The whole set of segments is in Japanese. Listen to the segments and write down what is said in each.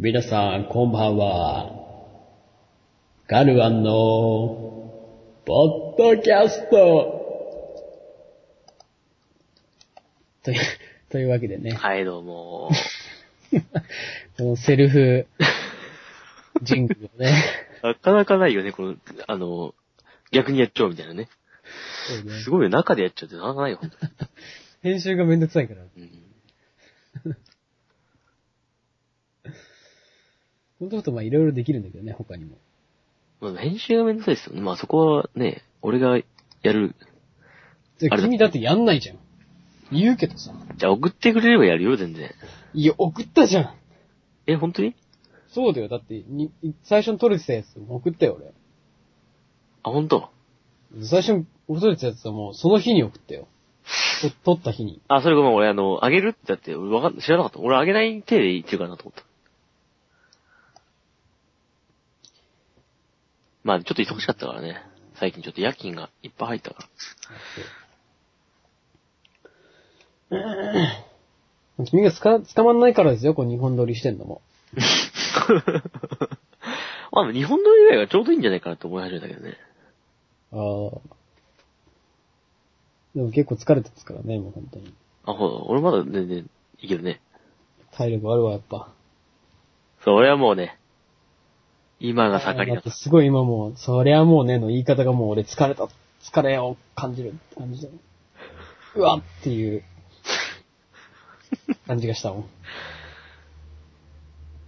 皆さん、こんばんは。ガルワンの、ポッドキャストという、というわけでね、はい、どうも。このセルフ、ジングルをね、なかなかないよね、この、あの、逆にやっちゃおうみたいなね。そうねすごいよ、中でやっちゃうってなかなかないよ、ほんとに編集がめんどくさいから。うん。本当だとまあいろいろできるんだけどね、他にも。まあ、編集がめんどくさいですよね。まあそこはね、俺がやる。だ君だってやんないじゃん。言うけどさ。じゃあ送ってくれればやるよ、全然。いや、送ったじゃん。え、本当に？そうだよ。だって、に最初に撮れてたやつも送ったよ、俺。あ、本当？最初に撮れてたやつはもうその日に送ったよ。と撮った日に。あ、それごめん、俺あの、あげるってだって、俺わかん、知らなかった。俺あげない手で言ってるかなと思った。まあ、ちょっと忙しかったからね。最近ちょっと夜勤がいっぱい入ったから。君がつか、捕まんないからですよ、こう日本撮りしてんのも。まあ、日本の以外がちょうどいいんじゃないかなと思い始めたけどね。ああ。でも結構疲れてますからね、もう本当に。あ、ほう、俺まだ全然いけるね。体力あるわ、やっぱ。そう、俺はもうね、今が盛りだだすごい今もう、そりゃもうねの言い方がもう俺疲れた、疲れを感じるって感じだよ。うわっていう感じがしたもん。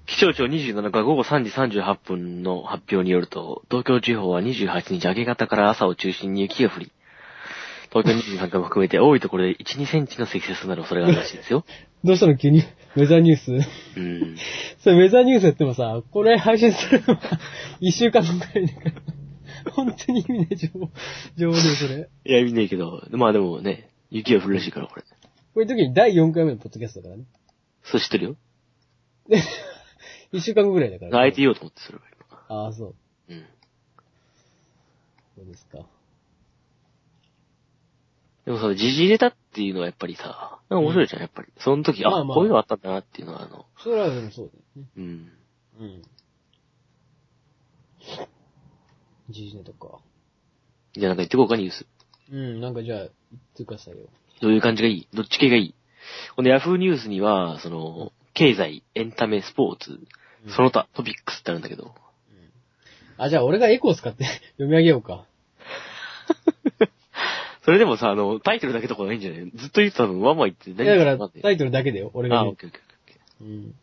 気象庁27日午後3時38分の発表によると、東京地方は28日明け方から朝を中心に雪が降り、東京23区も含めて多いところで1、2センチの積雪となる恐れがあるらしいですよ。どうしたの急に？ウェザーニュース？うん。それウェザーニュースやってもさ、これ配信するのは 一週間のくらいだから。本当に意味ない情報、情報だよ、それ。いや、見ねえけど、まあでもね、雪が降るらしいから、これ。こういう時に第4回目のポッドキャストだからね。そう知ってるよ？で、一週間後ぐらいだから、あえて言おうと思って、それはああ、そう。今。うん。そうですか。でもさ、時事入れたっていうのはやっぱりさ、なんか面白いじゃん、やっぱり。その時、あ、まあまあこういうのあったんだなっていうのは、あの、それはでもそうだよね。うん。うん。時事ネタか。じゃあなんか言ってこうか、ニュース。うん、なんかじゃあ、言ってくださいよ。どういう感じがいい？どっち系がいい？このヤフーニュースには、その、経済、エンタメ、スポーツ、その他、トピックスってあるんだけど。あ、じゃあ俺がエコー使って 読み上げようか。それでもさ、あの、タイトルだけとかがいいんじゃない？ずっと言ってたの、ワンワン言っていやだから、タイトルだけだよ、俺があ、オッ。ケーオッケーオッケうん。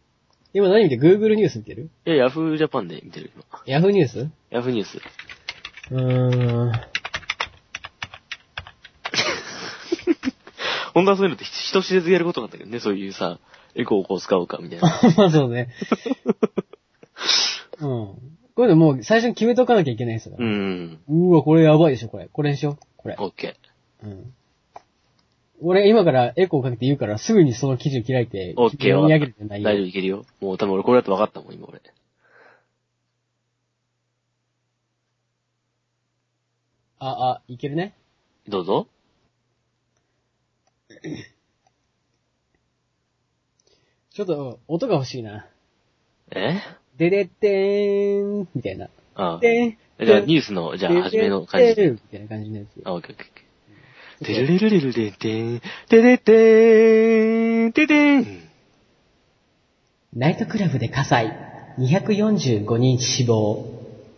今何見て ?Google ニュース見てる？ー。いや、ヤフージャパンで見てる、今。?Yahoo ニュースヤフーニュース。うーん。本当はそういうのって人知れずやることなんだけどね、そういうさ、エコをこう使うか、みたいな。まあそうね。うん。これでもう最初に決めとかなきゃいけないんですよ。うん。うわ、これやばいでしょ、これ。これにしよう。これ。オッケうん。俺今からエコーかけて言うからすぐにその記事を開いて、オッケー読み上げるじゃなー。い大丈夫、いけるよ。もう多分俺これだと分かったもん、今俺。あ、あ、いけるね。どうぞ。ちょっと、音が欲しいな。え？ででってーん、みたいな。ああ。でん。じゃあ、ニュースの、じゃあ、初めの感じで。みたいな感じのやつ。あ、オッケーオッケー。てるるるるるるてん、てれてーん、ててん。ナイトクラブで火災。245人死亡。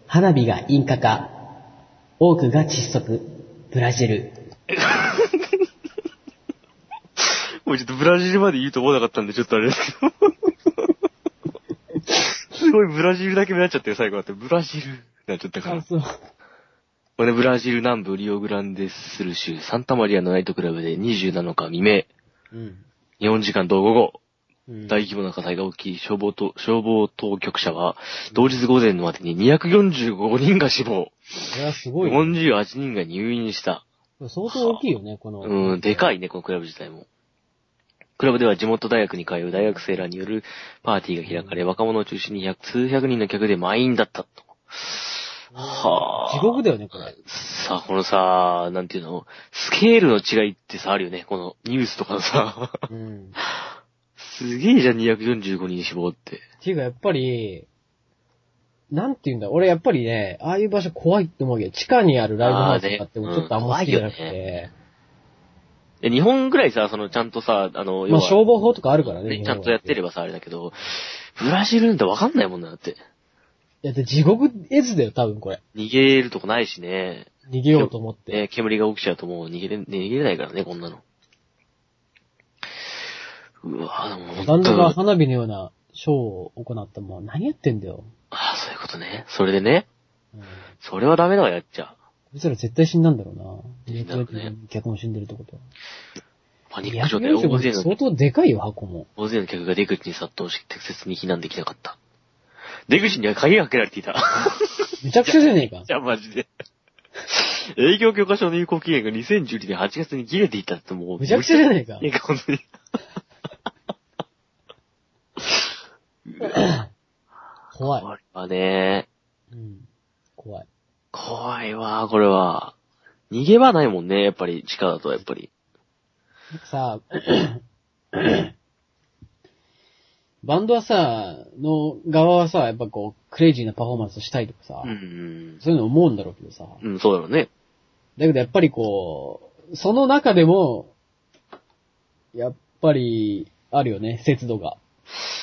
花火が引火か。多くが窒息。ブラジル。もうちょっとブラジルまで言うと思わなかったんで、ちょっとあれですけど。すごいブラジルだけになっちゃってよ、最後だって。ブラジルになっちゃったから。そう。これブラジル南部リオグランデスル州サンタマリアのナイトクラブで27日未明、うん。日本時間同午後、うん大規模な火災が起き、消防と、消防当局者は、同日午前までに245人が死亡、これはすごいよ。48人が入院した。相当大きいよね、この。うん、でかいね、このクラブ自体も。クラブでは地元大学に通う大学生らによるパーティーが開かれ、若者を中心に百数百人の客で満員だったと。はあ。地獄だよね、これ。さあ、このさ、なんていうの、スケールの違いってさ、あるよね。このニュースとかのさ、うん。すげえじゃん、245人死亡って。ていうかやっぱり、なんて言うんだ、俺やっぱりね、ああいう場所怖いって思うけど、地下にあるライブハウスとかってもちょっとあんま好きじゃなくて、で、日本ぐらいさ、その、ちゃんとさ、あの、まあ消防法とかあるからね。ちゃんとやってればさ、あれだけど、ブラジルなんてわかんないもんな、だって。いや、で地獄絵図だよ、多分これ。逃げるとこないしね。逃げようと思って。ね、煙が起きちゃうともう逃げれ、ね逃げれないからね、こんなの。うわでもバン本ドが当花火のようなショーを行ったもん、何やってんだよ。ああ、そういうことね。それでね、うん。それはダメだわ、やっちゃ。こいつら絶対死んだんだろうな。死んだろうね客も死んでるってことは。パニック状態、大245勢の、相当でかいよ、箱も。大勢の客が出口に殺到し、適切に避難できなかった。出口には鍵がかけられていた。めちゃくちゃじゃねえか。じゃあマジで。営業許可証の有効期限が2012年8月に切れていたってもう。めちゃくちゃじゃねえかい。や、本当に。怖い。これはね、うん。怖い。怖いわ、これは。逃げ場ないもんね、やっぱり、地下だと、やっぱり。さ、バンドはさ、の側はさ、やっぱこう、クレイジーなパフォーマンスしたいとかさ、うん。そういうの思うんだろうけどさ、うん、そうだろうね。だけどやっぱりこう、その中でも、やっぱり、あるよね、節度が。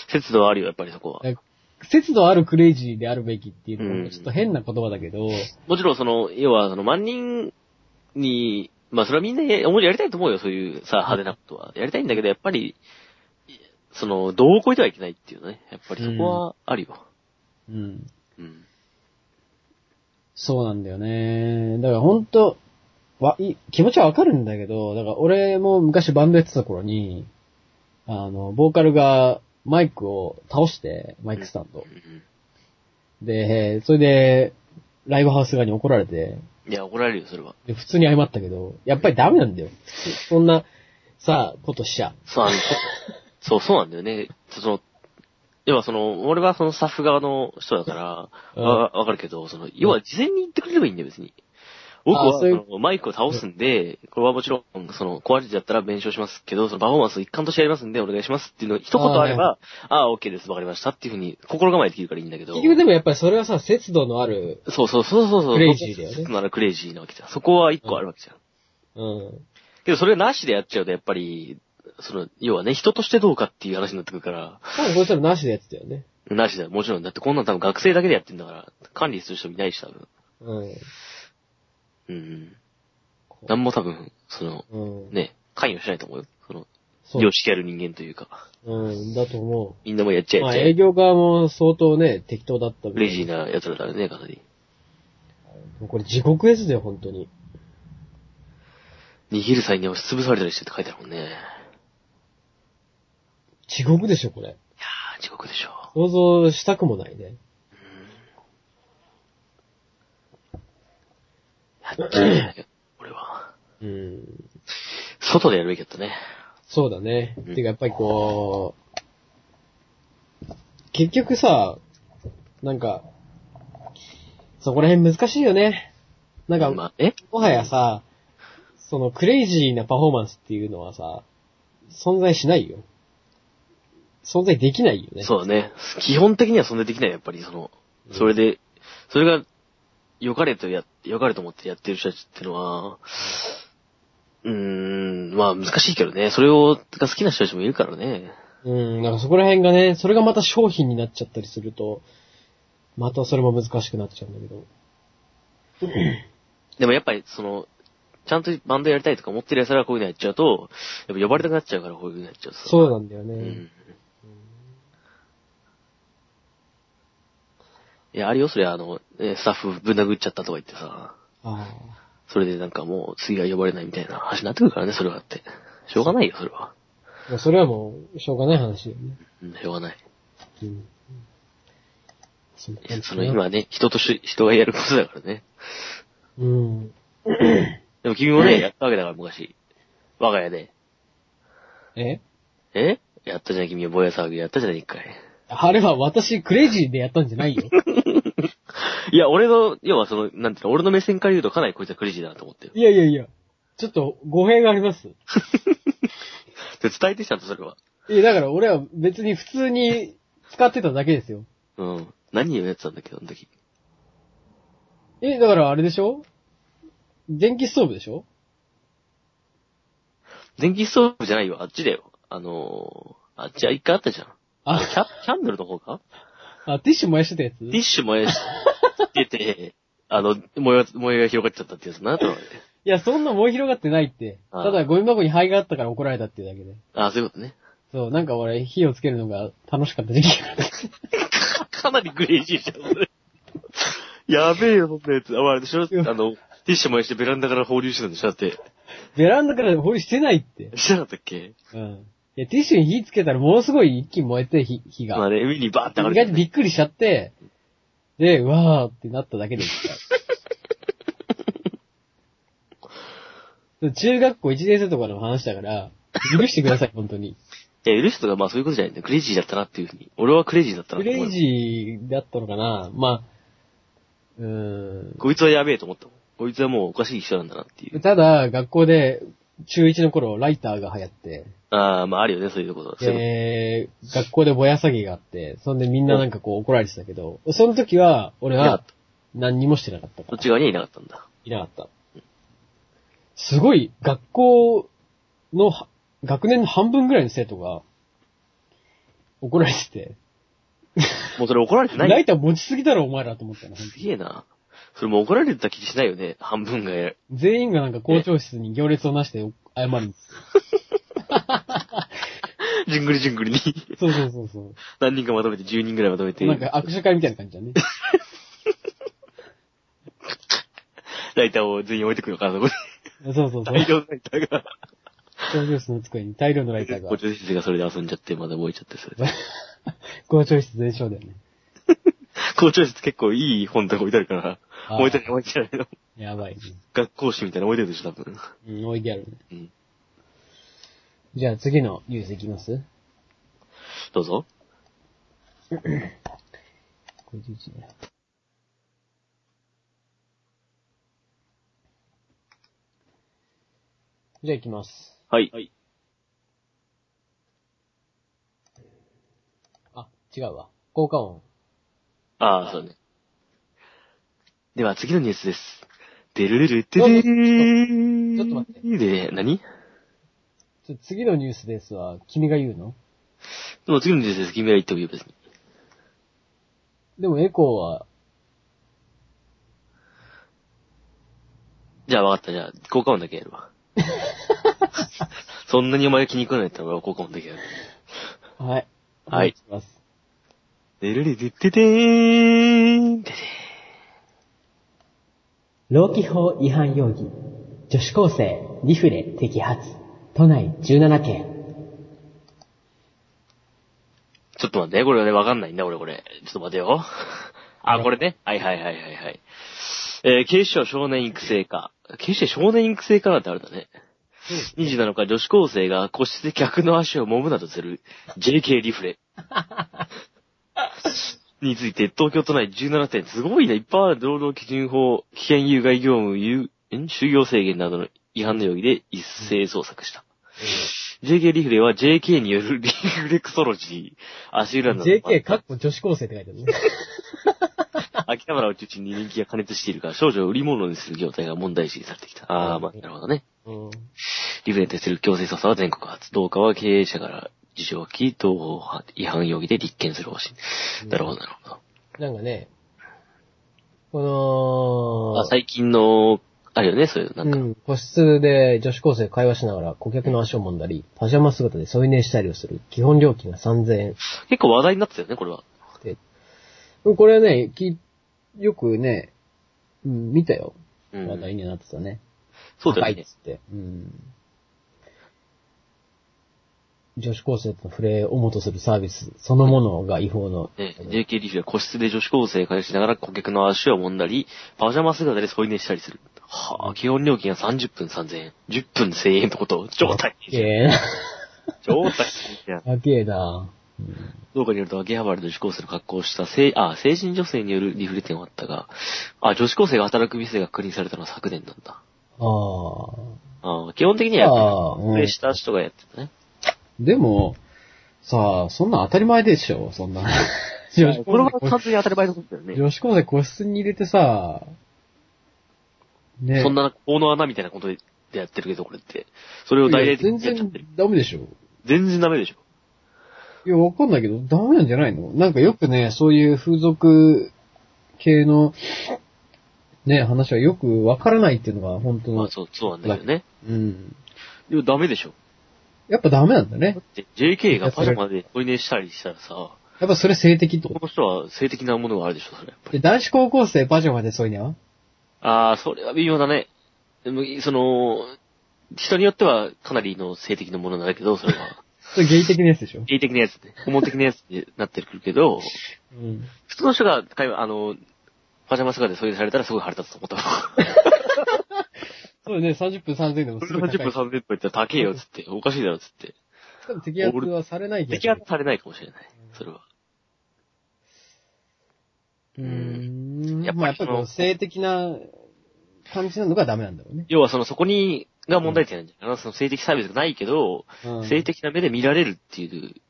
節度はあるよ、やっぱりそこは。節度あるクレイジーであるべきっていうのうんも、ちょっと変な言葉だけど、もちろんその、要は、その万人に、まあそれはみんなや、もちろんやりたいと思うよ、そういうさ、派手なことは。やりたいんだけど、やっぱり、その、どう超えてはいけないっていうね。やっぱりそこはあるよ。うん。うん。そうなんだよね。だから本当わ、い気持ちはわかるんだけど、だから俺も昔バンドやってた頃に、あの、ボーカルがマイクを倒して、マイクスタンド。うんで、それで、ライブハウス側に怒られて、いや、怒られるよ、それは。で普通に謝ったけど、やっぱりダメなんだよ。そんな、さ、ことしちゃ。そう、あの、そう、そうなんだよね。その、要はその、俺はそのスタッフ側の人だから、うんわ、わかるけど、その、要は事前に言ってくれればいいんだよ、別に。僕はあそのマイクを倒すんで、これはもちろん、その、壊れちゃったら弁償しますけど、そのパフォーマンスを一貫としてやりますんで、お願いしますっていうの一言あれば、ああ、OK です、わかりましたっていうふうに心構えできるからいいんだけど。結局でもやっぱりそれはさ、節度のある、そうそうそうそうそう。クレイジーだよねならクレイジーなわけじゃん。そこは一個あるわけじゃん。うん。けどそれなしでやっちゃうと、やっぱり、その、要はね、人としてどうかっていう話になってくるから、多分こいつらなしでやってたよね。なしだよ。もちろん。だってこんなん多分学生だけでやってんだから、管理する人いないし、多分。うん。うん。なんも多分、その、うん。ね、関与しないと思うよ。その、そう常識ある人間というか、うん、だと思みんなもやっちゃう。まあ。営業側も相当ね、適当だったレイジーな奴らだよね、かなり。これ地獄絵図だよ、本当に。逃げる際に押し潰されたりしてって書いてあるもんね。いや地獄でしょ、これ。ー、地獄でしょ。想像したくもないね。やっちゃ。俺は。うん。外でやるべきだったね。そうだね。うんてかやっぱりこう、結局さ、なんか、そこら辺難しいよね。なんか、まあ、え？もはやさ、そのクレイジーなパフォーマンスっていうのはさ、存在しないよ。存在できないよね。そうだね。基本的にはそんなできない、やっぱり、その、それで、それが、良かれとや、良かれと思ってやってる人たちってのは、うーん、まあ難しいけどね。それを、が好きな人たちもいるからね。うん、なんかそこら辺がね、それがまた商品になっちゃったりすると、またそれも難しくなっちゃうんだけど。でもやっぱり、その、ちゃんとバンドやりたいとか思ってる奴らがこういうのやっちゃうと、やっぱ呼ばれたくなっちゃうからこういうのやっちゃうそうなんだよね。うん。いや、あるよ、それあの、ねスタッフぶん殴っちゃったとか言ってさ、あそれでなんかもう次は呼ばれないみたいな話になってくるからね、それはって。しょうがないよ、それは。あ。もうそれはもう、しょうがない話だよね。うん、しょうがない。うん。いや、その今ね、人とし、人がやることだからね。うん。でも君もね、やったわけだから昔。我が家で。え？え？やったじゃん、君はぼや騒ぎやったじゃない、一回。あれは私、クレイジーでやったんじゃないよ。いや、俺の、要はその、なんていうの、俺の目線から言うとかなりこいつはクレイジーだなと思ってる。いやいやいや。ちょっと、語弊があります。で伝えてきたんだ、それは。いや、だから俺は別に普通に使ってただけですよ。うん。何をやってたんだっけど、あの時。え、だからあれでしょ？電気ストーブでしょ？電気ストーブじゃないよ、あっちだよ。あのー、あっちは一回あったじゃん。あキャキャンドルの方か？あ、ティッシュ燃やしてたやつ？ティッシュ燃やしてて、あの、燃えが、燃えが広がっちゃったってやつなんだったのあれいや、そんな燃え広がってないって。ああただゴミ箱に灰があったから怒られたっていうだけで。あ、そういうことね。そう、なんか俺火をつけるのが楽しかった時期があって。かなりグレイジーじゃん。やべえよ、そんなやつ。あ、あれでしょあの、ティッシュ燃やしてベランダから放流してたんでしょだって。ベランダから放りしてないって。してなかったっけ？うん。いや、ティッシュに火つけたらものすごい一気に燃えて、火火が。まあね、海にバーって意上がる。外とびっくりしちゃって、で、うわーってなっただけです。中学校1年生とかの話だから、許してください、本当に。いや、許すとか、まあそういうことじゃないんだよ。クレイジーだったなっていうふうに。俺はクレイジーだったなクレイジーだったのかなまあ、うーん。こいつはやべえと思ったもん。こいつはもうおかしい人なんだなっていう。ただ、学校で、中1の頃、ライターが流行って、ああ、まああるよね、そういうこと。そういうで、学校でぼや詐欺があって、そんでみんななんかこう怒られてたけど、その時は、俺は何にもしてなかったからこっ。ち側にはいなかったんだ。いなかった。すごい、学校のは、学年の半分ぐらいの生徒が、怒られてて、もうそれ怒られてないライター持ちすぎだろ、お前らと思ったの、すげえな。それもう怒られてた気しないよね。半分が。全員がなんか校長室に行列をなして謝るんですじゅんぐりじゅんぐりに。よ。そうそうそうそう。何人かまとめて、10人ぐらいまとめて。なんか握手会みたいな感じだね。ライターを全員置いてくるから、そこに。そうそうそう。大量のライターが。校長室の机に大量のライターが校。長先生がそれで遊んじゃって、まだ燃えちゃって、それで。校長室全焼だよね。校長室結構いい本とか置いてあるから、あー燃えたり燃えてないの。やばいね。学校誌みたいなの置いてるでしょ、多分。うん、置いてあるね。うん。じゃあ次のニュースいきます？どうぞ。51ね。じゃあ行きます。はい。はい。あ、違うわ。効果音。ああ、そうね。では次のニュースです。でるるるってでーちょっと待ってで、何？ちょ次のニュースですわ。君が言うの？でも次のニュースです。君が言ってもいいよ、別に。でもエコーは、じゃあ分かった。じゃあ、効果音だけやるわ。そんなにお前が気に食わないったら俺は効果音だけやる。はい。はいお願します。でるるるってでーんでで労基法違反容疑。女子高生、リフレ摘発。都内17件。ちょっと待って、これね、わかんないんだ、俺、これ。ちょっと待てよ。あ、これね？はいはいはいはいはい。えー、警視庁少年育成課。警視庁少年育成課なんてあるんだね。27日、女子高生が個室で客の足を揉むなどする JK リフレ。について、東京都内17点、すごいね、いっぱいある道路基準法、危険有害業務、有、ん？就業制限などの違反の容疑で一斉捜索した。JK リフレは JK によるリフレクソロジー、足裏などの JK かっこ女子高生って書いてあるね。秋葉原を中心に人気が加熱しているから、少女を売り物にする業態が問題視されてきた。ああ、まあ、なるほどね。うん。リフレに対する強制捜査は全国初。同課は経営者から事情を聞き、同法違反容疑で立件する方針。なるほど、なるほど。なんかね、この、あ最近の、あるよね、そういう、なんか。うん、個室で女子高生会話しながら顧客の足を揉んだり、パジャマ姿で添い寝したりをする。基本料金が3000円。結構話題になってたよね、これは。これはね、きよくね、うん、見たよ。うん話題になってたね。そうだよね高いっつ。って。うん。女子高生との触れをもとするサービスそのものが違法の。ね、JK リフレは個室で女子高生を会話しながら顧客の足を揉んだり、パジャマ姿で添い寝したりする。はあ、基本料金が30分3000円。10分1000円ってこと？超大変じゃん。超大変じゃん。高えな。どうかによると、秋葉原で女子高生の格好をした成、あ、成人女性によるリフレ店はあったが、あ、女子高生が働く店が確認されたのは昨年なんだ。ああ。あ基本的にはやっぱり、ああうんリフレした人がやってたね。でも、さあ、そんなん当たり前でしょ、そんな。女子これは高完全に当たり前のことだよね。女子高生個室に入れてさ、ねそんな、大の穴みたいなことでやってるけど、これって。それを大々的全然にやっちゃってる。ダメでしょ。全然ダメでしょ。いや、わかんないけど、ダメなんじゃないの？なんかよくね、そういう風俗系の、ね、話はよくわからないっていうのが本当の、まあそう、そうなんだけどね。うん。でもダメでしょ。やっぱダメなんだねだっ。て JK がパジャマで添い寝したりしたらさ、やっぱそれ性的と？この人は性的なものがあるでしょ、それ男子高校生パジャマでそういうにはああ、それは微妙だね。でも、その、人によってはかなりの性的なものなんだけど、それは。それゲイ的なやつでしょ？ゲイ的なやつね。ホモ的なやつになってくるけど、うん。普通の人が、あの、パジャマ姿でそういうされたらすごい腹立つと思った。そうね、30分3000円でもすそれ30分ごい高い。30分言ったら高えよ、つって。おかしいだろ、つって。多分摘発はされないけど。摘発されないかもしれない。それは。うーん。やっぱりまあ性的な感じなのがダメなんだろうね。要はその、そこに、が問題点なんじゃないかな。その性的サービスがないけど、うん。性的な目で見られるってい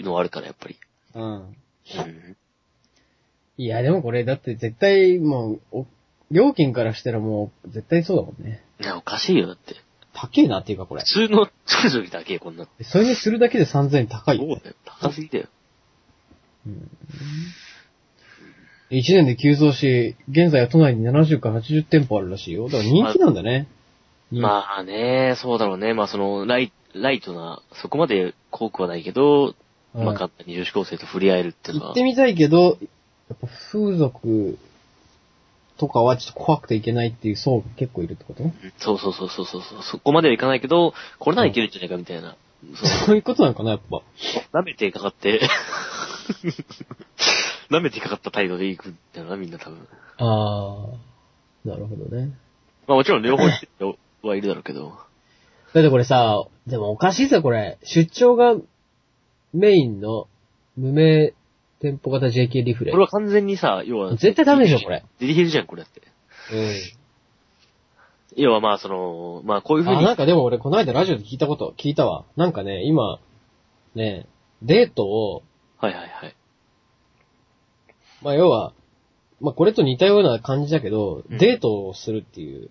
うのはあるから、やっぱり。うん。うん。いや、でもこれだって絶対もう、お料金からしたらもう絶対そうだもんね。いや、おかしいよ、だって。高えなっていうかこれ普。通の、通常に高え、こんなの。それにするだけで3000円高いよ。そうだよ。高すぎだよ。うん1年で急増し、現在は都内に70から80店舗あるらしいよ。だから人気なんだね。あ。まあね、そうだろうね。まあその、ライライトな、そこまで濃くはないけど、うんまあ簡単に女子高生と触れ合えるっていうのは行って。みたいけど、やっぱ風俗とかはちょっと怖くていけないっていう層が結構いるってこと？そうそうそうそうそう。そこまではいかないけど、これならいけるんじゃないかみたいな。そうそういうことなのかな、やっぱ。舐めてかかって、舐めてかかった態度でいくんだよな、みんな多分。ああ。なるほどね。まあもちろん両方はいるだろうけど。だってこれさ、でもおかしいですよ、これ。出張がメインの無名店舗型 JK リフレ。これは完全にさ、要は。絶対ダメでしょ、これ。デリヘルじゃん、これだって。うん。要はまあその、まあこういうふうあ、に。なんかでも俺この間ラジオで聞いたこと、聞いたわ。なんかね、今、ね、デートを、はいはいはい。まあ要は、まあこれと似たような感じだけど、うんデートをするっていう、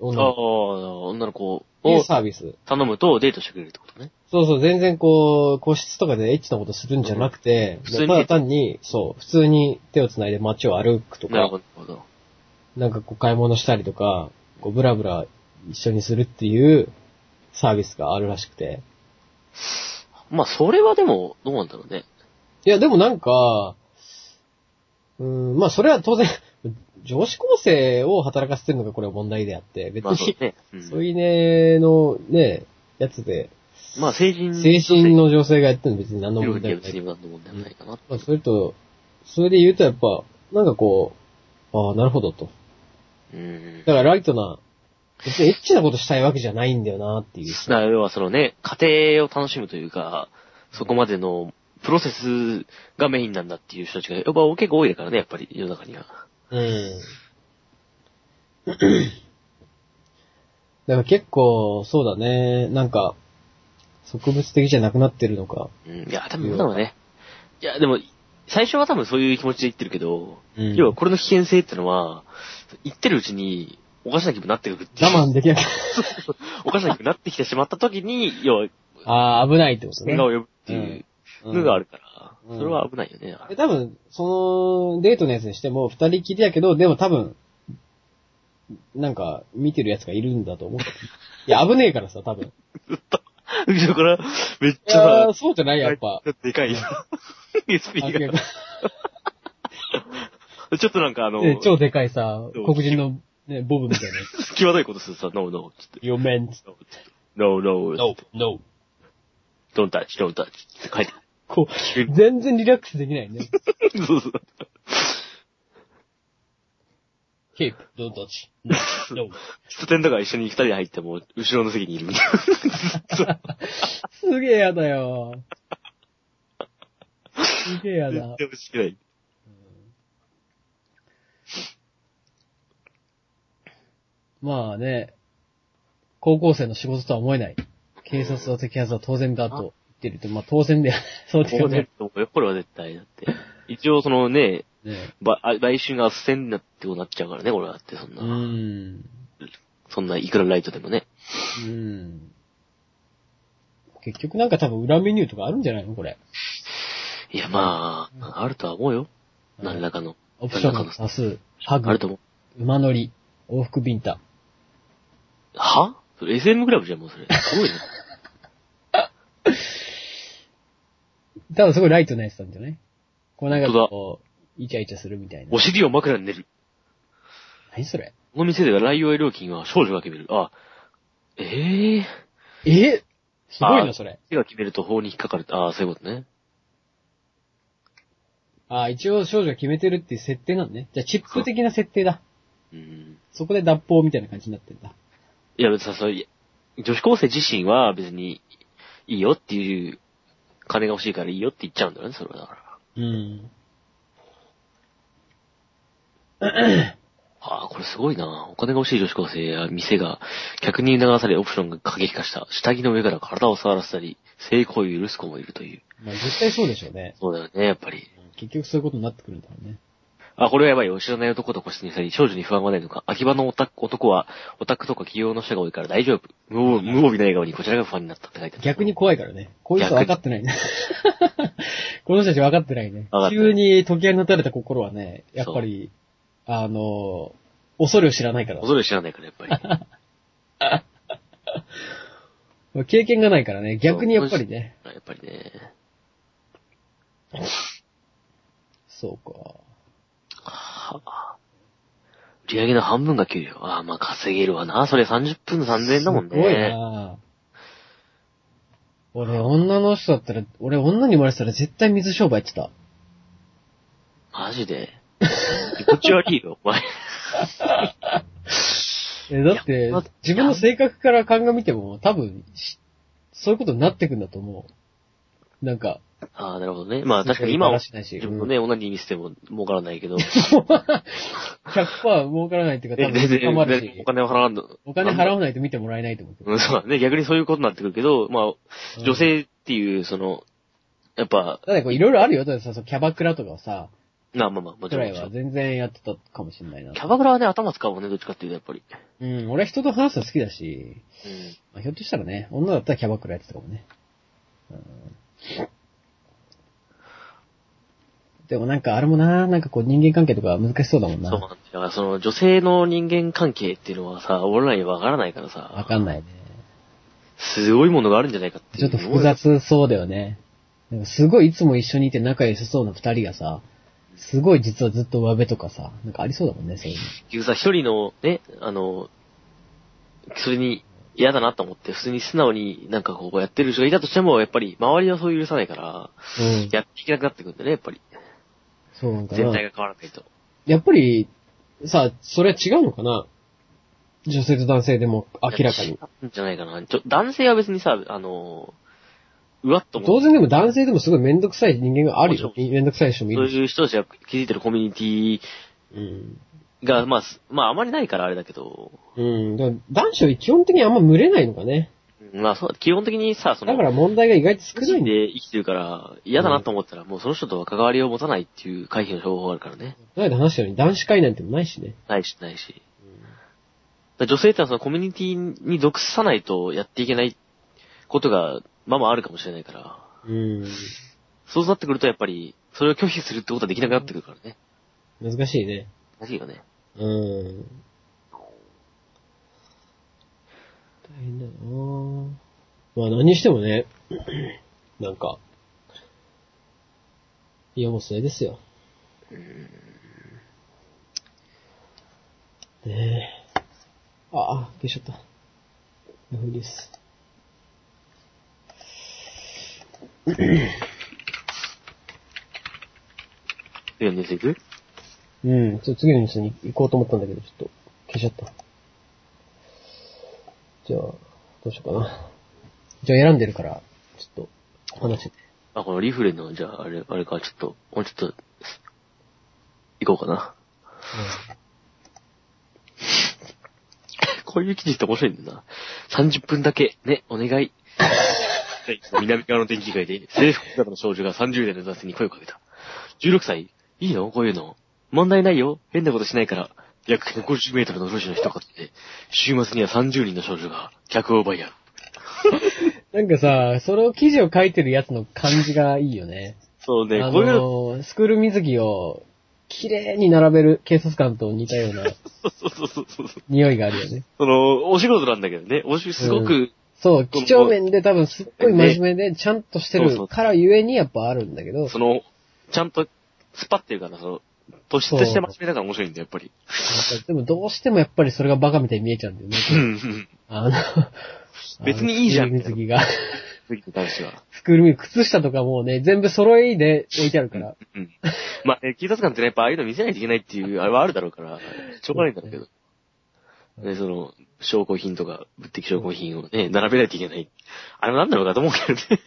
ああ、女の子女の子っていうをサービス。頼むとデートしてくれるってことね。そうそう、全然こう、個室とかでエッチなことするんじゃなくて、普通にただ単に、そう、普通に手を繋いで街を歩くとか、なるほど。なんかこう買い物したりとか、こうブラブラ一緒にするっていうサービスがあるらしくて。まあそれはでも、どうなんだろうね。いや、でもなんか、うーん、まあそれは当然、女子高生を働かせてるのがこれは問題であって、別に、まあそうね。うんそういうね、のね、やつで、まあ成人。精神の女性がやってるの別に何の色問題もない。何の問題もないかな。まあ、それと、それで言うとやっぱ、なんかこう、ああ、なるほどと。うん。だからライトな、別にエッチなことしたいわけじゃないんだよなっていう。だから要はそのね、家庭を楽しむというか、そこまでのプロセスがメインなんだっていう人たちが、やっぱ結構多いからね、やっぱり世の中には。うん。だから結構、そうだね、なんか、植物的じゃなくなってるのか。うん。いや、多分なんだろうね。いや、でも、最初は多分そういう気持ちで言ってるけど、うん要はこれの危険性ってのは、言ってるうちに、おかしな気分になってくるっていう。我慢できなくおかしな気分になってきてしまった時に、要は、ああ、危ないってことね変。顔を呼ぶっていうのがあるから、うんそれは危ないよね。あれで多分、その、デートのやつにしても、二人きりやけど、でも多分、なんか、見てるやつがいるんだと思う。いや、危ねえからさ、多分。後ろから、めっいちゃやー、さ、そうじゃない、やっぱ。でかいさ、SP あが。ちょっとなんかあの、ね超でかいさ黒人の、ね、ボブみたいな。際どいことするさ、no, no, つって。You meant, no, no, no, no. don't touch, don't touch って書いてあこう、全然リラックスできないね。る。そうそう。keep, don't touch. No, no. 喫茶店とか一緒に二人で入っても、後ろの席にいるみたいな。すげえやだよ。すげえやだ。全然ない。まあね、高校生の仕事とは思えない。警察は摘発は当然だとってると、まあ当然だよ。そうだよねこれは絶対。だって。一応そのね、ねばあ買収が斡旋になってことになっちゃうからね、これはだって、そんうな。ん。そんないくらライトでもね。うん。結局なんか多分裏メニューとかあるんじゃないのこれ。いや、まあ、あるとは思うよ。何らかの。オプションの多数、ハグある、と思う。馬乗り、往復ビンタ。は？それ SM クラブじゃん、もうそれ。すごいね。ただすごいライトなやつなんじゃない？こうなんかこう、イチャイチャするみたいなお。尻を枕に寝る。何それ？この店では来用料金は少女が決める。あ、えええ？すごいあな、それ。手が決めると法に引っかかる。ああ、そういうことね。あ一応少女が決めてるっていう設定なんね。じゃあチップ的な設定だ。うん。そこで脱法みたいな感じになってんだ。いや、別にさ、そうい女子高生自身は別にいいよっていう、金が欲しいからいいよって言っちゃうんだよね、それはだから。うん。ああ、これすごいな。お金が欲しい女子高生や店が客に促されオプションが過激化した。下着の上から体を触らせたり、性行為を許す子もいるという。まあ絶対そうでしょうね。そうだよね、やっぱり。結局そういうことになってくるんだろうね。あ、これはやばいよ。知らない男と個室にしたり、少女に不安はないのか。秋葉のオタク男は、オタクとか企業の人が多いから大丈夫。無無防備な笑顔にこちらが不安になったって書いてある。逆に怖いからね。こいつは分かってないね。この人たち分かってないね分か。ってない急に時計に打たれた心はね、やっぱり、あの、恐れを知らないから。恐れ知らないから、やっぱり。経験がないからね、逆にやっぱりね。やっぱりね。そうか。はあ。売り上げの半分が給料。ああ、まあ稼げるわな。それ30分3000円だもんね。すごいな俺、女の人だったら、俺、女に生まれてたら絶対水商売やってた。マジで？気持ち悪いよ、お前。え、だって自分の性格から鑑みても、多分、しそういうことになってくんだと思う。なんか、ああ、なるほどね。まあ確かに今は、自分のね、女に見せても儲からないけど。100%儲からないっていうか、多分、全然、お、金を払わんの。お金払わないと見てもらえないと思うけど。うん、そうだね。逆にそういうことになってくるけど、まあ、うん女性っていう、その、やっぱ、だってこういろいろあるよ。だってさ、キャバクラとかはさ、まあまあまあ、もちくろんもちろん。らいは全然やってたかもしれないな。キャバクラはね、頭使うもんね、どっちかっていうと、やっぱり。うん、俺は人と話すの好きだし、うん。まあ、ひょっとしたらね、女だったらキャバクラやってたかもね。うんでもなんかあれもな、なんかこう人間関係とか難しそうだもんな。そうなんだからその、女性の人間関係っていうのはさ、俺らにわからないからわさ、かんないね。すごいものがあるんじゃないかって。ちょっと複。雑そうだよね。なんかすごいいつも一緒にいて仲良さそうな二人がさ、すごい実はずっと上辺とかさ、なんかありそうだもんね、そういうの。結局さ、一人のね、あの、それに嫌だなと思って、普通に素直になんかこうやってる人がいたとしても、やっぱり周りはそう許さないから、うん。やっていけなくなってくるんだね、やっぱり。そうなんかな。全体が変わらないと。やっぱり、さ、それは違うのかな？女性と男性でも明らかに。違うんじゃないかな。ちょ、男性は別にさ、あの、うわっと。当然でも男性でもすごいめんどくさい人間があるよめんどくさい人もいそう。いう人たちが築いてるコミュニティうん。が、まあ、すまあ、あまりないからあれだけど、うん。だから男子は基本的にあんま群れないのかね。うんまあ、そう、基本的にさ、その、だから問題が意外と少ないん。で生きてるから、嫌だなと思ったら、もうその人とは関わりを持たないっていう回避の方法があるからね。この間話したように男子会なんてもないしね。ないし、ないし。だから女性ってのはそのコミュニティに属さないとやっていけないことが、まあまああるかもしれないから、うん。そうなってくるとやっぱり、それを拒否するってことはできなくなってくるからね。難しいね。難しいよね。うん。大変だなまあ何にしてもね、なんか、いやもうそれですよ。ねえ。ああ、消しちゃった。ヤフーです。次のニュースいく？うん、ちょっと次のニュースに行こうと思ったんだけど、ちょっと消しちゃった。じゃあ、どうしようかな。じゃあ選んでるから、ちょっと、話して。あ、このリフレの、じゃあ、あれ、あれか、ちょっと、もうちょっと、行こうかな。こういう記事って面白いんだな。30分だけ、ね、お願い。南側の電気街で制服姿の少女が30代の男性に声をかけた。16歳？いいの？こういうの？問題ないよ。変なことしないから。約150メートルの路地の一角で、週末には30人の少女が客を奪い合う。なんかさ、その記事を書いてるやつの感じがいいよね。そうね、あこういうの、の、スクール水着を綺麗に並べる警察官と似たようなそうそうそうそう。匂いがあるよね。その、お仕事なんだけどね、おし、すごく、そう、几帳面で多分すっごい真面目でちゃんとしてるからゆえにやっぱあるんだけど、その、ちゃんと、スパっていうかな、その、突出して真面目だから面白いんだよ、やっぱり。でもどうしてもやっぱりそれがバカみたいに見えちゃうんだよね。うんうん。あの、別にいいじゃん水 着が。次に関しては。スクール水着、靴下とかもうね、全部揃いで置いてあるから。うん。まあ、ね、警察官ってね、やっぱああいうの見せないといけないっていう、あれはあるだろうから、しょうがないんだろうけど。ね、その、証拠品とか、物的証拠品をね、並べないといけない。あれもなんだろうかと思うけどね。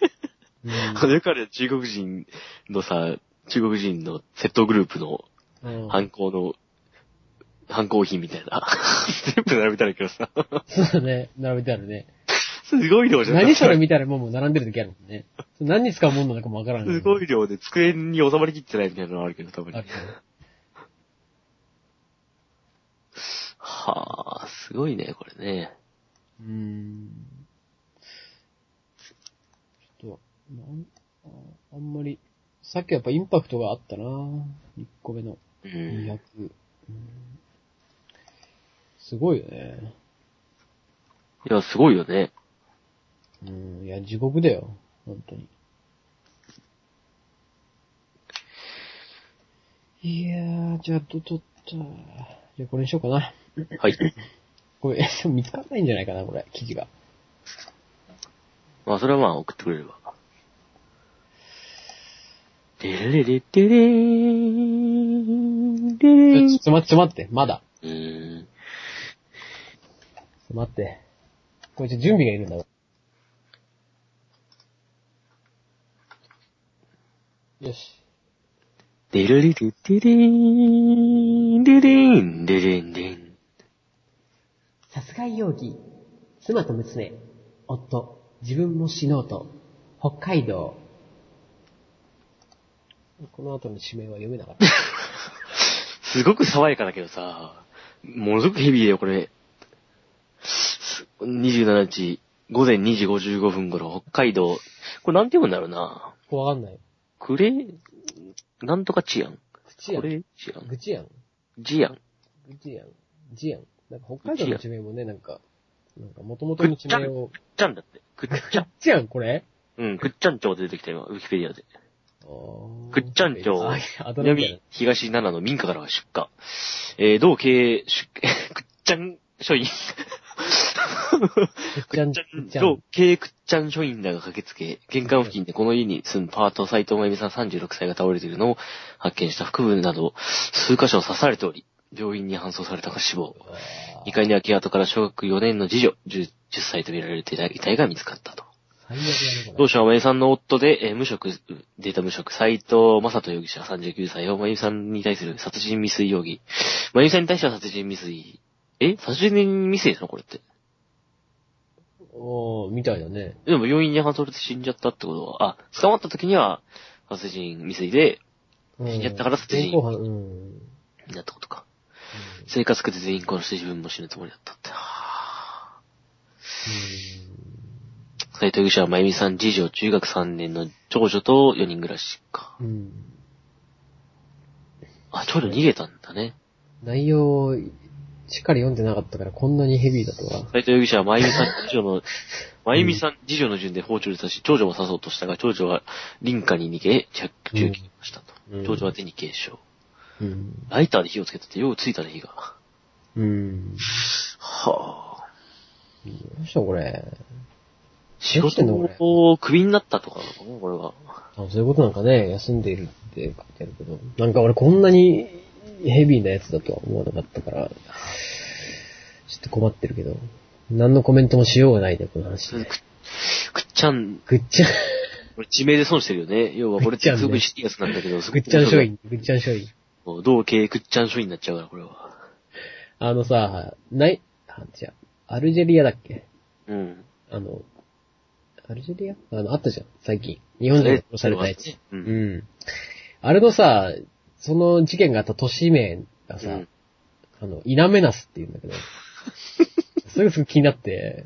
うんあの、よくある中国人のさ、中国人の窃盗グループのうん犯行の、犯行品みたいな。全部並べたらけどさ。そうだね、並べてあるね。すごい量じゃん。何それみたいなもんも並んでる時あるもんね。何に使うもんなのかもわからんすごい量で机に収まりきってないみたいなのあるけど、多分ある。はあ、すごいね、これね。うーん。ちょっと、なんああんまり、さっきやっぱインパクトがあったな1個目のうん。200。うんすごいよね。いや、すごいよね。うん、いや、地獄だよ。本当に。いやー、じゃあ、ど、どった。じゃあ、これにしようかな。はい。これ、見つかんないんじゃないかな、これ、記事が。まあ、それはまあ、送ってくれれば。でれれれってれーん、でれーんちょ、待って、ちょ待って、まだ。うーん。待って。これちょっと準備がいるんだわ。よし。でれれれってれーん、でれーん、でれんでん。殺害容疑。妻と娘。夫。自分も死のうと。北海道。この後の地名は読めなかった。すごく爽やかだけどさ、ものすごくヘビーだよ、これ。す27日、午前2時55分頃、北海道。これなんて読むんだろうな。わかんない。クレ、なんとかチアン。口やん。これチアン。ぐちやん。ジアン。ぐちやん。じやん。なんか北海道の地名もね、なんか、なんか元々の地名を。くっちゃんだって。くっちゃん。ちやん、これうん、くっちゃん町で出てきた今、ウィキペディアで。くくっちゃん町南東7の民家から出火。えー、同経営、出、くっちゃん署員。な。くっちゃん、同ん。経営くっちゃん署員らが駆けつけ、玄関付近でこの家に住むパート斎藤真由美さん36歳が倒れているのを発見した腹部など数箇所を刺されており、病院に搬送されたが死亡。2階に空き跡から小学4年の次女、10, 10歳と見られる遺体が見つかったと。同れ。社はまゆさんの夫で、えー無職、データ無職、斎藤正人容疑者39歳をまゆさんに対する殺人未遂容疑。まゆさんに対しては殺人未遂。え？殺人未遂なの？これって。おー、みたいだね。でも病院に搬送されて死んじゃったってことは、あ、捕まった時には殺人未遂で、うん。やったから殺人。になったことか。生活苦で全員殺して自分も死ぬつもりだったって。はぁ斎藤容疑者はまゆみさん次女、中学3年の長女と4人暮らしか。うん。うん。あ、長女逃げたんだね。内容、しっかり読んでなかったからこんなにヘビーだとは。斉藤容疑者は、まゆみさん次女の、まゆみさん次女の順で包丁で刺し、長女も刺そうとしたが、長女は林家に逃げ、着中切りましたと。うん長女は手に軽傷。うん。ライターで火をつけたってようついたね、火が。うん。はぁ。どうしたこれ。仕どうしてんのこれクビになったとかなのかな、これは。あ、そういうことなんかね、休んでいるって書いてあるけど。なんか俺こんなにヘビーなやつだとは思わなかったから、ちょっと困ってるけど。何のコメントもしようがないね、この話ね。くくっちゃん、ぐっちゃん、これ地名で損してるよね。要はこれってすごいシリアスなんだけど、ぐっちゃん書院、ぐっちゃん書院。もう同系くっちゃん書院になっちゃうから、これは。あのさ、ない、あ、じゃあアルジェリアだっけ？うん。あの、アルジェリアあの、あったじゃん、最近。日本人が殺されたやつ。う。うんん。あれのさ、その事件があった都市名がさ、うんあの、イナメナスって言うんだけど、それがすごい気になって、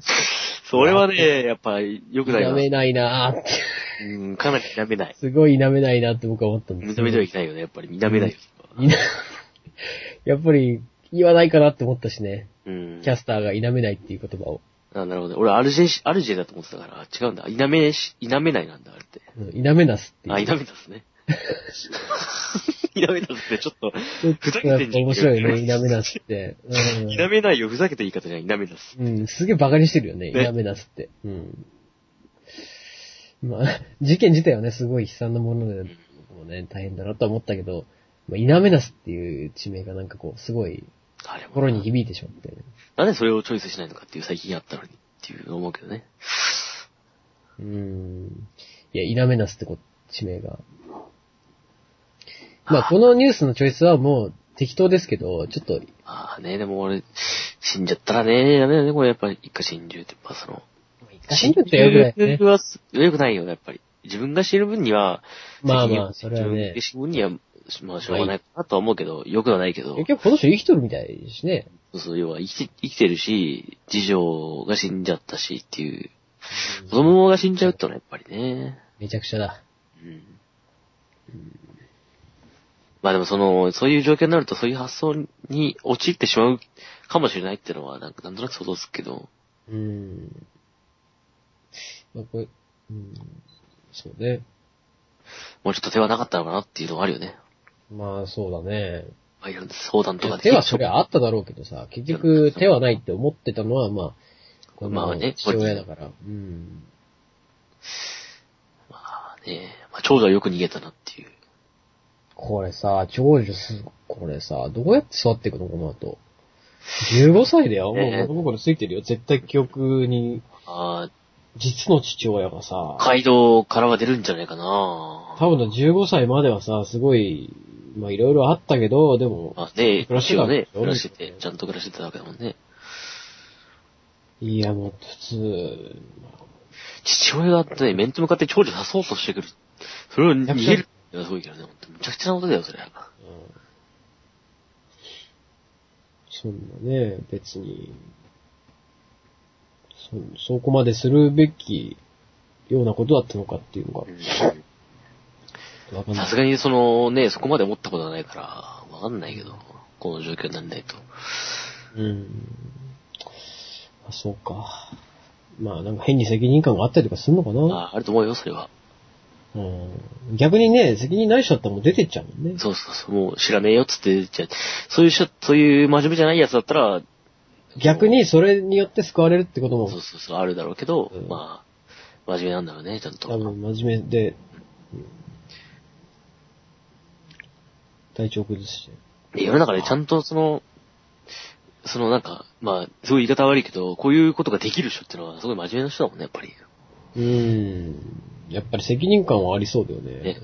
それはね、やっぱり良くないな。否めないなーって、うん、かなり否めない。すごい否めないなって僕は思ったんです認めてはいけないよね、やっぱり。否めないよ。やっぱり言わないかなって思ったしね。うんキ。ャスターが否めないっていう言葉を。あ、なるほど。俺、アルジェし、アルジェだと思ってたから、違うんだ。否めし、否めないなんだ、あれって。うん否めなすっていう。あ、否めたっすね。否めたっすね。ちょっと、ちょっふざとやってんじゃん面白いよね、否めなすって。うん否めないよ、ふざけた言い方じゃない、否めたっす。うん、すげえバカにしてるよね、ね否めなすって。うん。まあ、事件自体はね、すごい悲惨なもので、もうね、大変だなとは思ったけど、まあ、否めなすっていう地名がなんかこう、すごいあれも。心に響いてしまって、なんでそれをチョイスしないのかっていう最近あったのにっていう思うけどね。うん。いや、否めなすってこ地名が。まあ、このニュースのチョイスはもう適当ですけど、ちょっと、ああね、でも俺、死んじゃったらね、ダメだね、これやっぱり一家心中って、まあその、死んじゃったらよくないね。は良くないよ、やっぱり。自分が死ぬ分には、まあまあ、それはね自分が。死ぬ分には、まあしょうがないかなとは思うけど、良くはないけど、結局この人生きとるみたいですしね。そうそう、要は生きて、生きてるし、次女が死んじゃったしっていう、子供が死んじゃうってのはやっぱりね、めちゃくちゃだ。うん。まあでもその、そういう状況になるとそういう発想に陥ってしまうかもしれないっていうのは、なんかなんとなく想像つくけど、うん。まあ、これ、うん。そうね。もうちょっと手はなかったのかなっていうのはあるよね。まあ、そうだね。まあいろんな相談とかで手はそりゃあっただろうけどさ、結局手はないって思ってたのは、まあ、このまあね父親だから。うん。まあね、まあ長女はよく逃げたなっていう。これさ、長女す、これさ、どうやって育っていくのこの後。15歳だよ。もうね物心ついてるよ。絶対記憶に、あ実の父親がさあ、、街道からは出るんじゃないかな多分15歳まではさ、すごい、まあいろいろあったけど、でも、まあね、暮らしてたはね、暮らしてて、ちゃんと暮らしてたわけだもんね。いやもう普通、父親がね、面と向かって長女刺そうとしてくる。それを逃げるのがすごいけどね、ほんとむちゃくちゃなことだよ、それ。うんそんなね、別に、そ、そこまでするべきようなことだったのかっていうのうんが。さすがにそのね、そこまで思ったことはないから、わかんないけど、この状況にならないと。うん。あ、そうか。まあなんか変に責任感があったりとかするのかな。ああると思うよ、それは。うん。逆にね、責任ない人だったらもう出てっちゃうもんね。そうそうそう、もう知らねえよっつって、じゃあそういう人、そういう真面目じゃないやつだったら、逆にそれによって救われるってこともそうそうそう、あるだろうけど、うんまあ、真面目なんだろうね、ちゃんと。多分真面目で、うん体調崩して。で世の中でちゃんとその、そのなんか、まあ、すごい言い方悪いけど、こういうことができる人ってのはすごい真面目な人だもんね、やっぱり。うーん。やっぱり責任感はありそうだよね。ね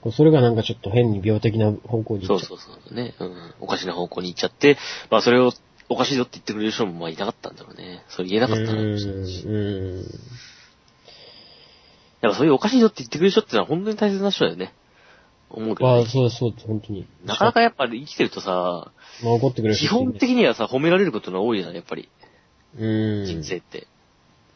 こうそれがなんかちょっと変に病的な方向に行っちゃそうそうそうね。うん。おかしな方向に行っちゃって、まあそれをおかしいよって言ってくれる人もまあいなかったんだろうね。それ言えなかったのかもしれないし。うーん。だからそういうおかしいよって言ってくれる人ってのは本当に大切な人だよね。思うけど、まあ、ね。そうです、そうです、本当に。なかなかやっぱり生きてるとさ、まあ怒ってくれる基本的にはさ、褒められることが多いじゃん、やっぱり。うーん。人生って。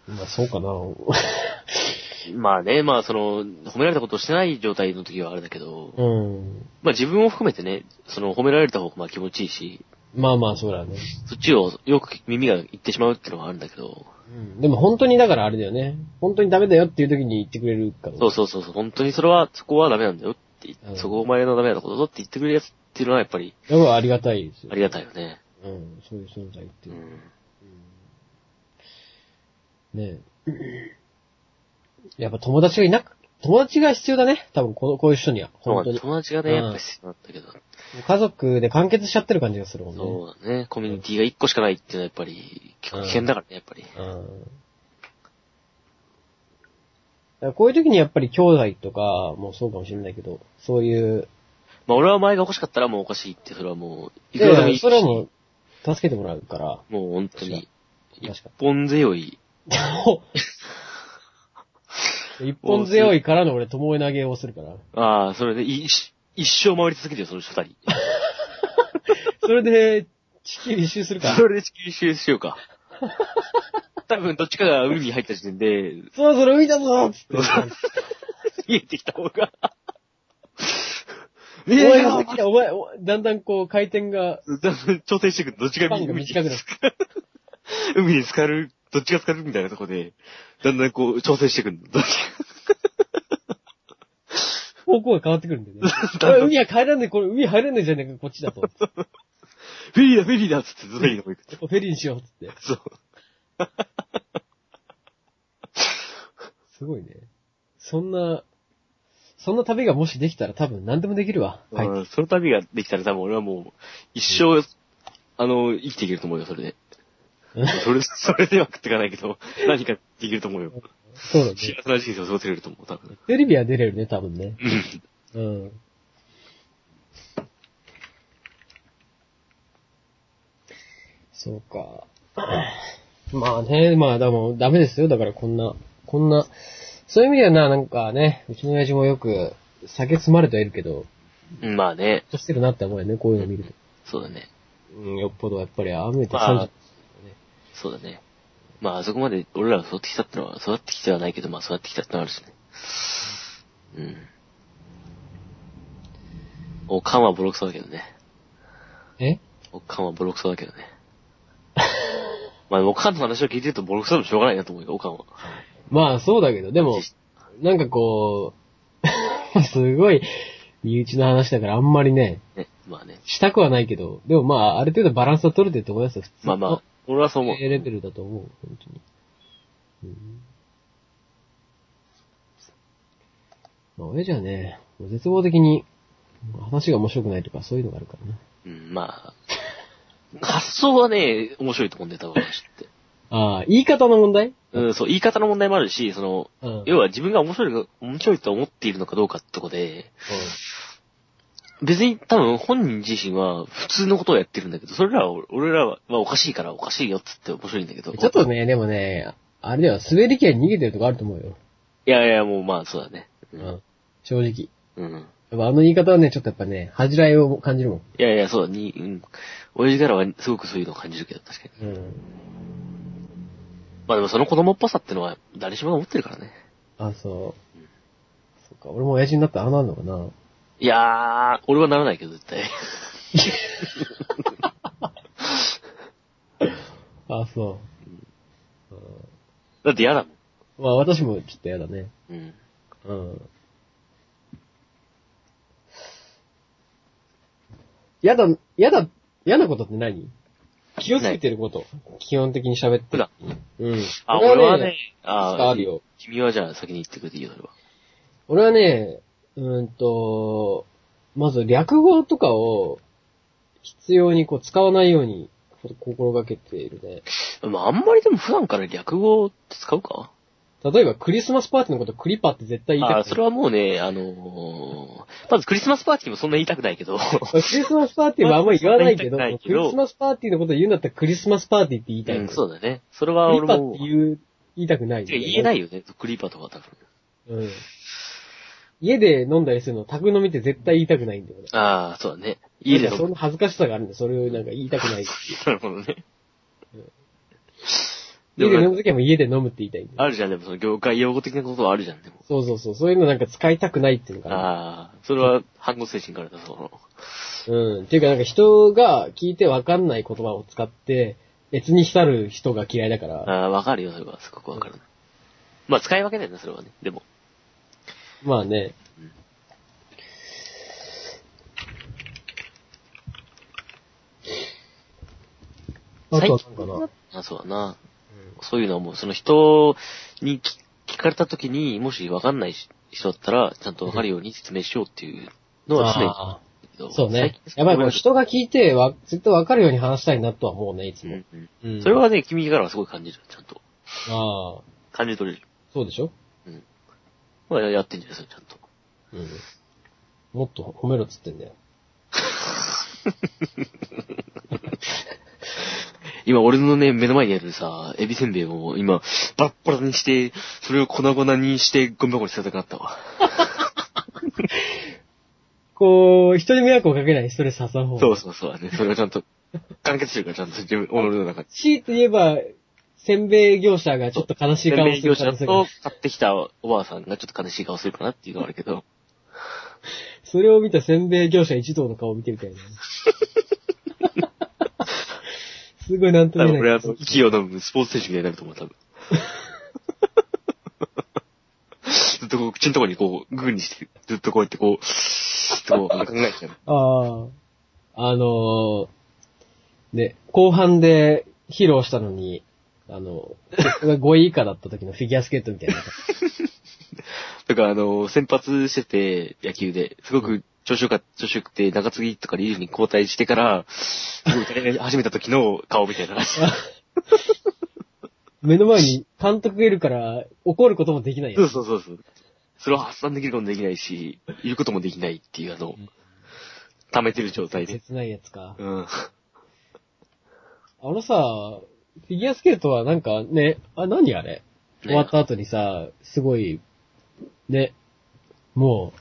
まあそうかな。まあね、まあその、褒められたことをしてない状態の時はあれだけど、うん。まあ自分を含めてね、その褒められた方がまあ気持ちいいし、まあまあそうだね。そっちをよく耳が言ってしまうっていうのはあるんだけど、うん。でも本当にだからあれだよね。本当にダメだよっていう時に言ってくれるから。そうそうそうそう、本当にそれは、そこはダメなんだようんそこお前のダメなことだって言ってくれるやつっていうのはやっぱりやっぱありがたいですよ。ありがたいよね。うん。そういう存在っていうう。ん。ねえ。やっぱ友達がいなく、友達が必要だね。多分この、こういう人には。本当に。友達がね、うんやっぱ必要なんだけど、家族で完結しちゃってる感じがするもんね。そうだね、コミュニティが一個しかないっていうのはやっぱり、危険だからね、やっぱり。うん。こういう時にやっぱり兄弟とかもそうかもしれないけど、そういう、まあ俺はお前が欲しかったらもうおかしいって、それはもう、いくらでもいいし、それはもう、助けてもらうから、もう本当に、一確か本強い一本強 いからの俺、ともえ投げをするから。ああ、それでい一一生回り続けてよ、その二人。それで、地球一周するから。それで地球一周しようか。多分、どっちかが海に入った時点で、そろそろ海だぞつって。見えてきた方が。お前が先だ、お前、おだんだんこう回転が、だんだん調整していくどっちが海に短くなる。海に浸かる、どっちが浸かるみたいなとこで、だんだんこう調整していくんだ。どっち方向が変わってくるんだよね。海は帰らんねえ、これ海入れんねえじゃねえか、こっちだと。フェリーだ、フェリーだっつってフェリーの方行く。フェリーにしよう、つって。そう。すごいね。そんな、そんな旅がもしできたら多分何でもできるわ。はい。うんその旅ができたら多分俺はもう、一生、あの、生きていけると思うよ、それで。それ、それでは食っていかないけど、何かできると思うよ。そうだね。幸せな人生を過ごせれると思う、多分。テレビは出れるね、多分ね。うんうん。そうか。まあね、まあでもダメですよ。だからこんな、こんな、そういう意味ではな、なんかね、うちの親父もよく酒積まれてはいるけど、うん。まあね、としてるなって思うよね、こういうの見ると。そうだね。うん、よっぽどやっぱり雨てまあ30、そうだね。まあ、あそこまで俺らが育ってきたってのは、育ってきてはないけど、まあ、育ってきたってのはあるしね。うん。おかんはボロクソだけどね。え？おかんはボロクソだけどね。まあ、おかんの話を聞いてるとボロクソでもしょうがないなと思うよ、おかんは。まあそうだけど、でも、なんかこう、すごい、身内の話だからあんまりね、ね、まあね。したくはないけど、でもまあ、ある程度バランスは取れてると思いますよ、普通まあまあ、俺はそう思う。レベルだと思う、本当に。うんまあ、親じゃね、絶望的に、話が面白くないとかそういうのがあるからね。うん、まあ、発想はね、面白いと思うんだよ、多分話って。ああ、言い方の問題？うん、そう、言い方の問題もあるし、その、うん。要は自分が面白いか、面白いと思っているのかどうかってとこで、別に多分本人自身は普通のことをやってるんだけど、それらは、俺らはおかしいからおかしいよっつって面白いんだけど。うんちょっと。ね、でもね、あれでは滑り気に逃げてるとこあると思うよ。いやいや、もうまあそうだね。う。うんん。正直。うん。やっぱあの言い方はね、ちょっとやっぱね、恥じらいを感じるもん。いやいや、そうだ、に、うん。親父からはすごくそういうのを感じるけど、確かに。うん。まあでもその子供っぽさってのは誰しもが持ってるからね。あ、そう。そっか、俺も親父になったらああなんのかな。いやー、俺はならないけど、絶対。あ、そだって嫌だもん。う。まあ私もちょっと嫌だね。うん。うん。嫌だ、嫌だ、嫌なことって何？気をつけてること。基本的に喋って普段。うん。あ、俺はね、あああるよ。君はじゃあ先に言ってくれていいよ、それは。俺はね、うーんと、まず略語とかを必要にこう使わないように心がけているね。まああんまりでも普段から略語って使うか？例えばクリスマスパーティーのことクリパって絶対言いたくない。あそれはもうね、あのーまずクリスマスパーティーもそんな言いたくないけど、クリスマスパーティーはあんまり言わないけど、クリスマスパーティーのこと言うんだったらクリスマスパーティーって言いたい。うん、そうだね。それはクリパって俺も、言う、言いたくない。てか言えないよね、クリーパーとか多分。うん。家で飲んだりするの、宅飲みって絶対言いたくないんだよね。ああ、そうだね。家で飲む。そんな恥ずかしさがあるんで、それをなんか言いたくない。なるほどね。家で飲むときはもう家で飲むって言いたいんだよ。あるじゃん、でもその業界用語的なことはあるじゃん、でも。そうそうそう。そういうのなんか使いたくないっていうのかな。ああ、それは反語精神からだ、その。うん。っていうかなんか人が聞いてわかんない言葉を使って、別に浸る人が嫌いだから。ああ、わかるよ、それは。すごくわかる。まあ、使い分けないんだ、それはね。でも。まあね。あとはなんかな？あそうだな。そういうのはもう、その人に聞聞かれた時に、もしわかんない人だったら、ちゃんとわかるように説明しようっていうのは常にそうね。やっぱりこう人が聞いてわ、絶対わかるように話したいなとは思うね、いつも。うんうんうんそれはね、君からはすごい感じる、ちゃんと。ああ、感じ取れる。そうでしょ？まあ、やってんじゃないですか、ちゃんと。うん。もっと褒めろっつってんだよ。今俺のね、目の前にあるさ、エビせんべいを今、バラッバラにして、それを粉々にしてゴミ箱に捨てたくなったわ。こう、人に迷惑をかけないストレス発散法。そうそうそう、ね。それがちゃんと、完結してるからちゃんと自分、己の中に。強いて言えば、せんべい業者がちょっと悲しい顔をす業者る可能性がと買ってきたおばあさんがちょっと悲しい顔するかなっていうのはあるけど。それを見たせんべい業者一同の顔を見てみたいな。すごいなんとも言えない。多分俺は息を飲むスポーツ選手みたいになると思う、多分。ずっとこう、口のところにこう、グーにして、ずっとこうやってこう、ずっとこう、考えちゃう。ああ。あのー、で、後半で披露したのに、あの、5位以下だった時のフィギュアスケートみたいな。だからあの、先発してて、野球で、すごく調子よか調子よくて、中継ぎとかリーグに交代してから、始めた時の顔みたいな。目の前に監督がいるから怒ることもできないよ。そうそうそうそう。それを発散できることもできないし、いることもできないっていうあの、溜めてる状態で。切ないやつか。うん。あのさ、フィギュアスケートはなんかね、あ、何あれ？終わった後にさ、すごい、ね、もう、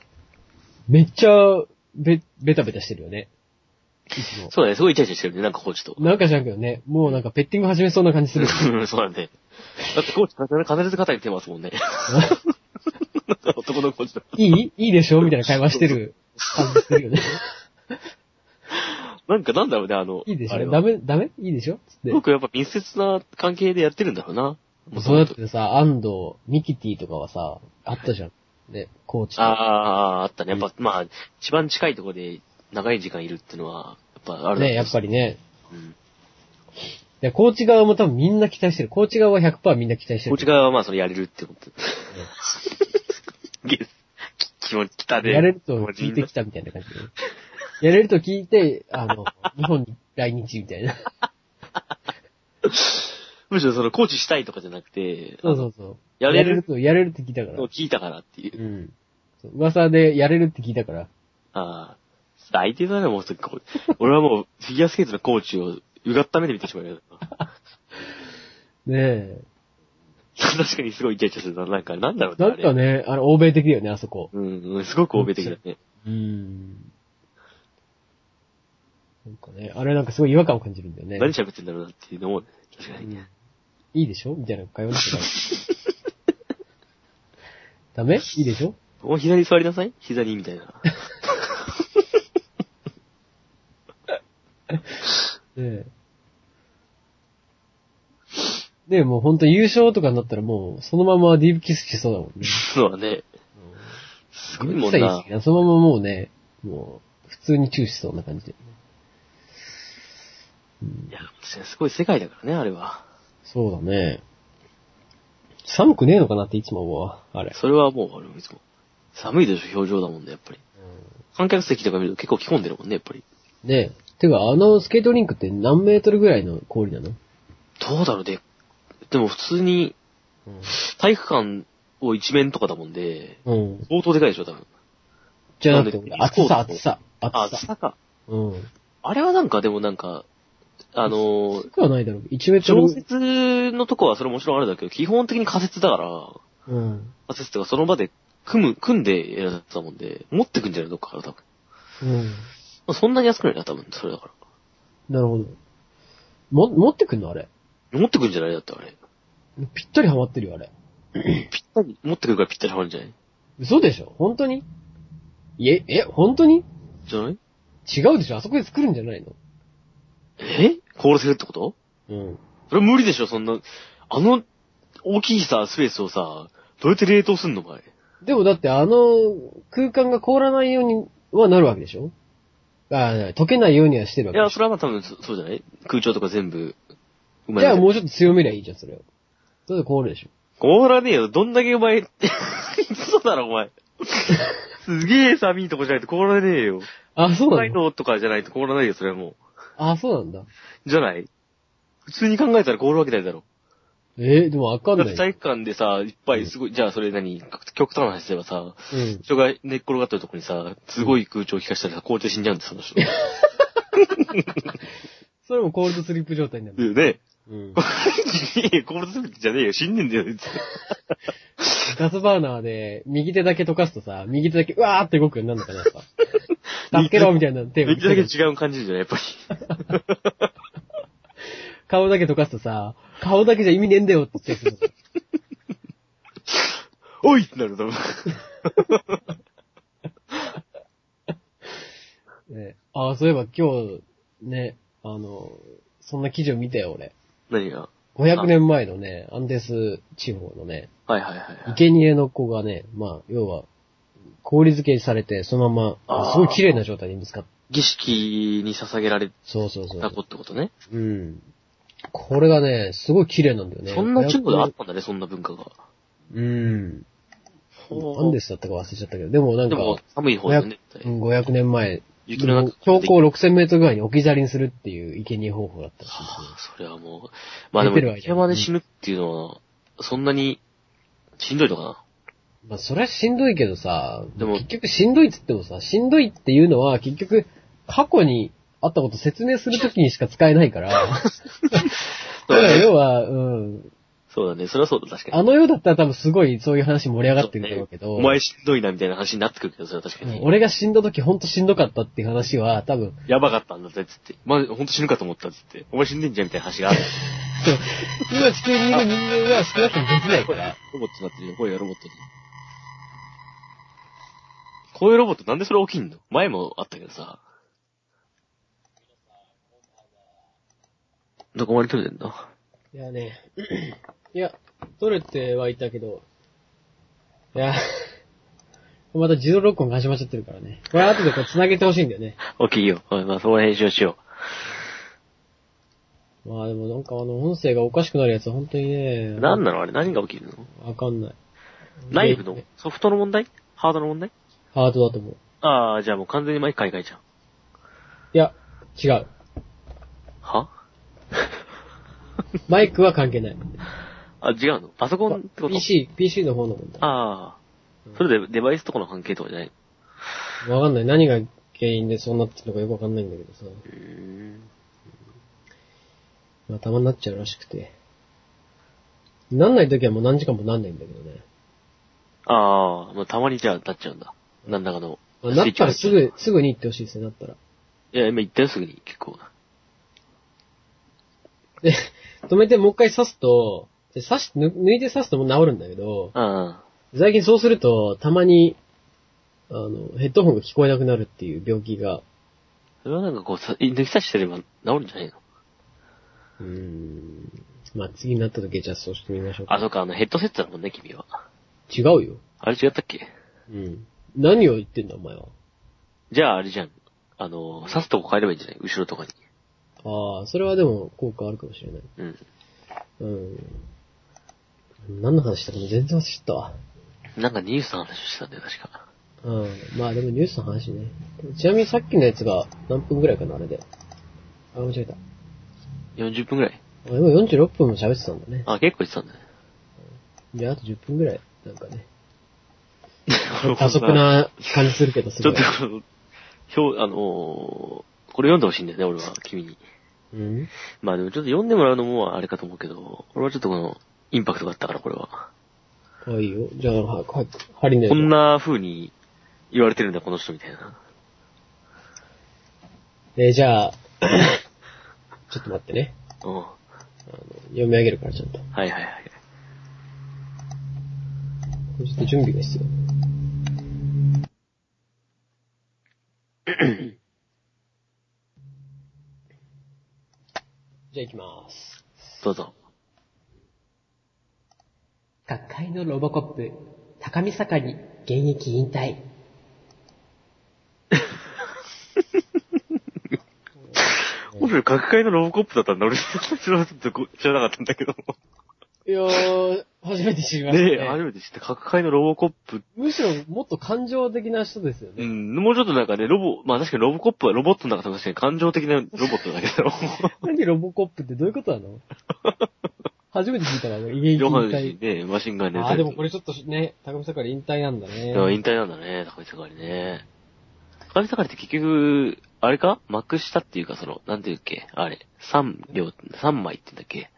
めっちゃ、べ、ベタベタしてるよね。そうだね、すごいイチャイチャしてるね、なんかコーチと。なんか知らんけどね、もうなんかペッティング始めそうな感じする。う んそうだね。だってコーチ必ず肩に手ますもんね。男のコーチと。いい？いいでしょみたいな会話してる感じするよね。なんかなんだろうね、あの、いいでしょ？ダメ？ダメ？いいでしょ？つって。僕やっぱ密接な関係でやってるんだろうな。もそうやってさ、安藤、ミキティとかはさ、あったじゃん。ね、コーチと。ああ、あったね。やっぱ、まあ、一番近いところで長い時間いるっていうのは、やっぱあるね、やっぱり。りね。うん。で、コーチ側も多分みんな期待してる。コーチ側は100%みんな期待してる。こっち側はまあそれやれるって思って。ゲス、き 気持ち来たで。やれると聞いてきたみたいな感じで。やれると聞いて、あの、日本に来日みたいな。むしろそのコーチしたいとかじゃなくて、そうそうそう。やれると、やれるって聞いたから。聞いたからっていう。うん。そう噂でやれるって聞いたから。ああ。相手だね、もう俺はもうフィギュアスケートのコーチをうがった目で見てしまうよ。ねえ。確かにすごいイチャイチャするな。なんか、なんだろうね。なんかね、あの、欧米的だよね、あそこ。うん、うん、すごく欧米的だね。うん。なんかね、あれなんかすごい違和感を感じるんだよね。何喋ってんだろうなっていうのも、確かに。うんいいでしょ？みたいな会話になってない？ダメ？いいでしょ？もう左座りなさい？膝に、みたいな。ねえ。で、もうほんと優勝とかになったらもう、そのままディープキスしそうだもんね。そうだね。すごいもんなそのままもうね、もう、普通にチューしそうな感じで。うんいや、すごい世界だからね、あれは。そうだね。寒くねえのかなっていつも思うわ、あれ。それはもう、あれ、いつも。寒いでしょ、表情だもんね、やっぱり。観客席とか見ると結構着込んでるもんね、やっぱり。ねえ。てか、あのスケートリンクって何メートルぐらいの氷なの？どうだろうね。でも普通に、体育館を一面とかだもんで、うん。相当でかいでしょ、多分。じゃなくてなん、で厚さ、厚さ、あ、厚さ。さか。うん。あれはなんか、でもなんか、あのくはないだろう。1メートル常。設のとこはそれもちろんあるんだけど、基本的に仮設だから、うん。仮設っていうかその場で組む、組んでやられてたもんで、持ってくんじゃない？どっかから多分。うん。まあそんなに安くないな、多分、それだから。なるほど。も、持ってくんの？あれ。持ってくんじゃない？だってあれ。ぴったりハマってるよ、あれ。ぴったり、持ってくるからぴったりはまるんじゃない？嘘でしょ？本当に？いえ、え、本当に？じゃない？違うでしょ？あそこで作るんじゃないの？え？凍らせるってこと？うん。それ無理でしょ、そんな。あの、大きいさ、スペースをさ、どうやって冷凍すんの、お前？でもだってあの空間が凍らないようにはなるわけでしょ？ああ、溶けないようにはしてるわいや、けでしそれはまあ多分そそうじゃない？空調とか全部、うょ。まいじゃあもうちょっと強めりゃいいじゃん、それを。それで凍るでしょ？凍らねえよ。どんだけお前、嘘だろ、お前。すげえ寒いとこじゃないと凍らねえよ。あ、そう北なの？海道とかじゃないと凍らないよ、それはもあ、そうなんだ。う。じゃない？普通に考えたら凍るわけないだろ。えー、でもわかんだってない。体育館でさ、いっぱいすごい、じゃあそれ何？極端な話すればさ、うん。人が寝っ転がってるとこにさ、すごい空調を効かしたらさ、凍って死んじゃうんです、その人。それもコールドスリープ状態になる。ね。うん。いやコールドスリップじゃねえよ。死んでんだよ、つって。ガスバーナーで、右手だけ溶かすとさ、右手だけ、うわーって動くようになるのかな、やっぱ。助けろみたいな手をめっちゃだけ違う感じじゃん、やっぱり。顔だけ溶かすとさ、顔だけじゃ意味ねえんだよって言ってる おいってなると思う。ね、ああ、そういえば今日、ね、あの、そんな記事を見たよ、俺。何が？500年前のね、アンデス地方のね、はいはいはい。生贄の子がね、まあ、要は、氷漬けされて、そのまま、すごい綺麗な状態に見つかっ儀式に捧げられそうそうそうた。子ってことね。うん。これがね、すごい綺麗なんだよね。そんな規模であっ500たんだね、そんな文化が。うん。ほ何でしたったか忘れちゃったけど、でもなんか、でも、寒い方だよね。うん500年前、雪の中。標高6000メートルぐらいに置き去りにするっていう生贄方法だったらしいですねはあ、それはもう。まあでも、寝てる間に雪山で死ぬっていうのは、そんなに、しんどいのかなまあ、それはしんどいけどさ、でも結局しんどいっつってもさ、しんどいっていうのは結局、過去にあったこと説明するときにしか使えないから、だから要は、うん、そうだね、それはそうだ、確かに。あの世だったら多分すごいそういう話盛り上がってるんだろうけど、お前しんどいな、みたいな話になってくるけど、それは確かに。俺が死んだ時ほんとしんどかったっていう話は多分、やばかったんだぜ、つって。まあ、ほんと死ぬかと思った、つって。お前死んでんじゃん、みたいな話がある。今地球にいる人間は少なくともできないから。ロボットになってるよ、声がロボットに。こういうロボットなんでそれ起きんの前もあったけどさ。どこまで撮れてんの？いやね、いや、取れてはいたけど、いや、また自動録音が始まっちゃってるからね。これ後でこう繋げてほしいんだよね。大きいよ。まあ、その編集をしよまあでもなんかあの音声がおかしくなるやつは本当にね、う。なんなのあれ？何が起きるの？わかんない。内部の？でソフトの問題？ハードの問題？ハードだと思う。ああ、じゃあもう完全にマイク買い替えちゃう。いや、違う。は？マイクは関係ない。あ、違うの？パソコンってこと？PC、PC の方の問題。ああ。それでデバイスとかの関係とかじゃない？わかんない。何が原因でそうなってるのかよくわかんないんだけどさ。うーん。まあ、たまになっちゃうらしくて。なんない時はもう何時間もなんないんだけどね。ああ、まあ、たまにじゃあなっちゃうんだ。なんだかの。まあ、なったらすぐ、すぐに行ってほしいですね、なったら。いや、今言ったよ、すぐに。結構。で、止めてもう一回刺すと、で刺し、ぬ抜いて刺すともう治るんだけど、あ最近そうすると、たまに、あの、ヘッドホンが聞こえなくなるっていう病気が、あ。それはなんかこう、さ抜き差ししてれば治るんじゃないの？うーん、まあ次になった時はじゃあそうしてみましょうか。あ、そうか、あの、ヘッドセットだもんね、君は。違うよ。あれ違ったっけ？うん。何を言ってんだ、お前は？じゃああれじゃん。あの、刺すとこ変えればいいんじゃない？後ろとかに。ああ、それはでも効果あるかもしれない。うん。うん。何の話したかも全然忘れちゃったわ。なんかニュースの話をしてたんだよ、確か。うん。まあでもニュースの話ね。ちなみにさっきのやつが何分ぐらいかな、あれで？あ、間違えた。40分くらい？あ、今46分も喋ってたんだね。あ、結構言ってたんだね。じゃああと10分ぐらい、なんかね。多速な感じするけど、すちょ。っと表、あのーこれ読んでほしいんだよね、俺は、君に。うん？まあでもちょっと読んでもらうのもあれかと思うけど、俺はちょっとこの、インパクトがあったから、これは。あ、いいよ。じゃあ、は、は、針のやつこんな風に言われてるんだ、この人みたいな。えーじゃあ、ちょっと待ってね。うん。あの読み上げるから、ちゃんと。はいはいはい。ちょっと準備が必要。じゃあ行きます。どうぞ。学会のロボコップ、高見坂に現役引退。もしろ各界のロボコップだったんだ。俺、知らなかった知らなかったんだけど。いやー、初めて知りましたね。ねえ、初めて知った。各界のロボコップ。むしろもっと感情的な人ですよね。うん、もうちょっとなんかね、ロボ、まあ確かにロボコップはロボットの中で確かに感情的なロボットだけど。何ロボコップってどういうことなの？初めて聞いたわ、現役引退身。ね、マシンガンで。ああ、でもこれちょっとね、高見坂引退なんだね。引退なんだね、高見盛りね。高見盛りって結局、あれか？幕下っていうかその、なんていうっけ？あれ、三両、三枚って言うんだっけ？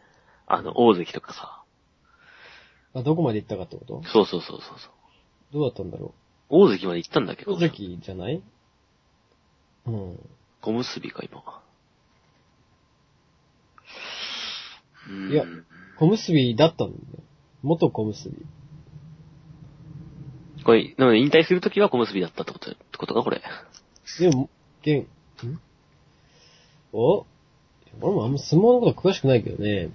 あの、大関とかさ。あ、どこまで行ったかってこと？そうそうそうそうそう。どうだったんだろ大関まで行ったんだっけ？う。大関じゃない？うん。小結びか、今。うーんいや小結びだったんだよ。元小結び。これ、なので引退するときは小結びだったってこと、ってことか、これ。でも、げん、んお俺もあんま相撲のこと詳しくないけどね。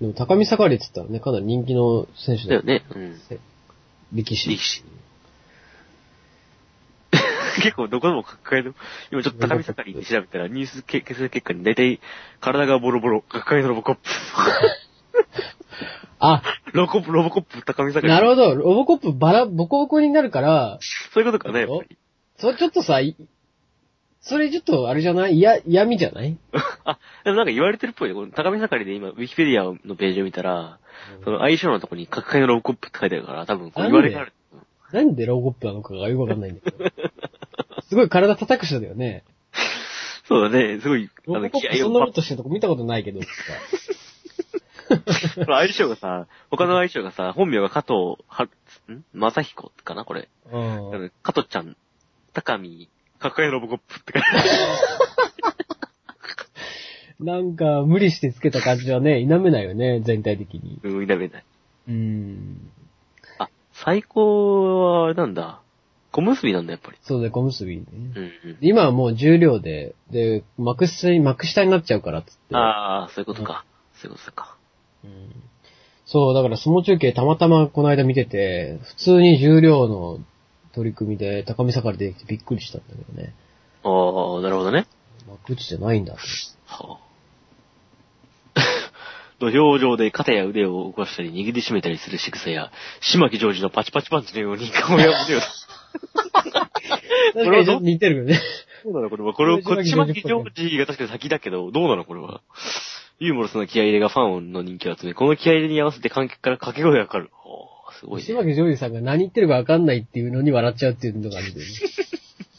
でも高見盛りって言ったらね、かなり人気の選手だだよね。うん。力士。力士。結構どこでも抱えの、今ちょっと高見盛りで調べたらニュース結成結果に大体体がボロボロ、抱えのロボコップ。あ、ロボコップ、ロボコップ、高見盛り。なるほど。ロボコップバラ、ボコボコになるから、そういうことかね、やっぱり。それちょっとさ、いそれちょっとあれじゃない？嫌、嫌味じゃない？あ、でもなんか言われてるっぽいね。この高見盛りで今、ウィキペディアのページを見たら、その相性のとこに抱えのロボコップって書いてあるから、多分これ言われがある。なんでロボコップなのかがよくわかんないんだけど。すごい体叩く人だよね。そうだね、すごい、あの、ロボコッ気合をプそんなことしてるとこ見たことないけど、相性がさ、他の相性がさ、本名が加藤は、ん？正彦かな？これ。うん加藤ちゃん、高見、抱えロボコップって書いてある。なんか、無理してつけた感じはね、否めないよね、全体的に。うん、否めない。うん。あ、最高は、あれなんだ。小結びなんだ、やっぱり。そうで、小結びね。うんうん。今はもう重量で、で、幕下に、幕下になっちゃうからっつって。ああ、そういうことか。そういうことか。うんそう、だから相撲中継たまたまこの間見てて、普通に重量の取り組みで高見盛り出てきてびっくりしたんだけどね。ああ、なるほどね。幕内じゃないんだと。はあ。土俵上で肩や腕を動かしたり握りしめたりする仕草や、島木ジョージのパチパチパンチのように顔を。確かにちょっと似てるよね。どうなの？これは。これ、こっち島木島木ジョージが確かに先だけど、どうなの？これは。ユーモラスな気合入れがファンの人気を集め、この気合入れに合わせて観客から掛け声がかかる。おーすごいね。島木ジョージさんが何言ってるかわかんないっていうのに笑っちゃうっていうのがあるんだよね。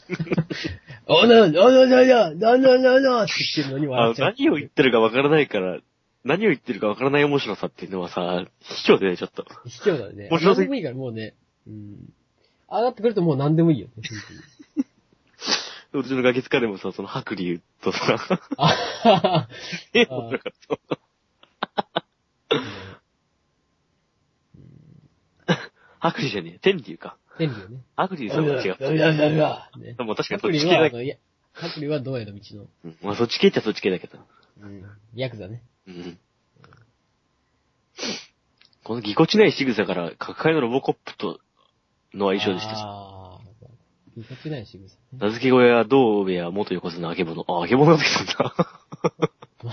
おな、おな、な、な、な、な、な、なって言ってるのにあ笑っちゃう。何を言ってるかわからないから、何を言ってるかわからない面白さっていうのはさ、卑怯でね、ちょっと。卑怯だね。面白何でもいいからもうね。うん。上がってくるともう何でもいいよね。うちのガキ使でもさ、その白龍とさ、えだからさ白龍じゃねえ、天龍か。天竜ね。白龍さんは違う。ダメだ、ダメだ。ねでも確かにそっち系だけあの、いや、白龍はどうやの道の。ど。うんまあそっち系っちゃそっち系だけど。うん。ヤクザね。うん。このぎこちない仕草から、抱えのロボコップとの相性でしたし。ああ。ぎこちない仕草ね。名付け親は道部や元横綱あけぼの。あ、あけぼのが出てきたんだ。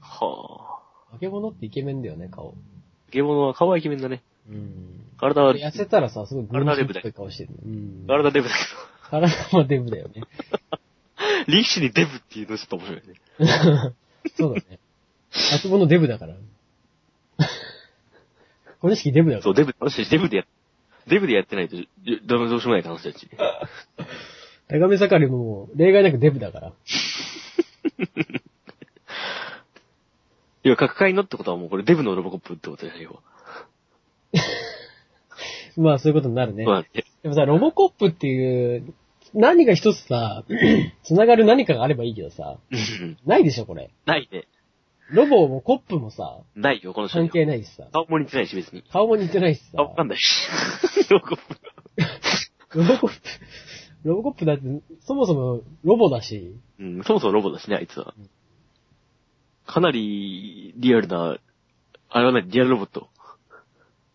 はあ。化け物ってイケメンだよね、顔。あけぼのは顔はイケメンだね。うん。体は、痩せたらさ、すごいグ体デブだしてる。うん。体デブだけ体もデブだよね。ど、力士にデブっていうのちょっと面白いね。そうだね。あそこのデブだから。これ式デブだかそう、ら。デブ、私デブでや、デブでやってないと、じどうどうしようもない話たち。高め盛りも例外なくデブだから。いや、抱えのってことはもうこれデブのロボコップってことだよ、まあそういうことになるね要。は。そうでもさ、ロボコップっていう、何か一つさ、繋がる何かがあればいいけどさ。ないでしょ、これ。ないね。ロボもコップもさ、ないよ、この人に関係ないしさ、顔も似てないし、別に。顔も似てないしさ、顔わかんないし。ロボコップ。ロボコップ、ロボコップだって、そもそもロボだし、うん、そもそもロボだしね、あいつは。かなりリアルな、あれはね、リアルロボット。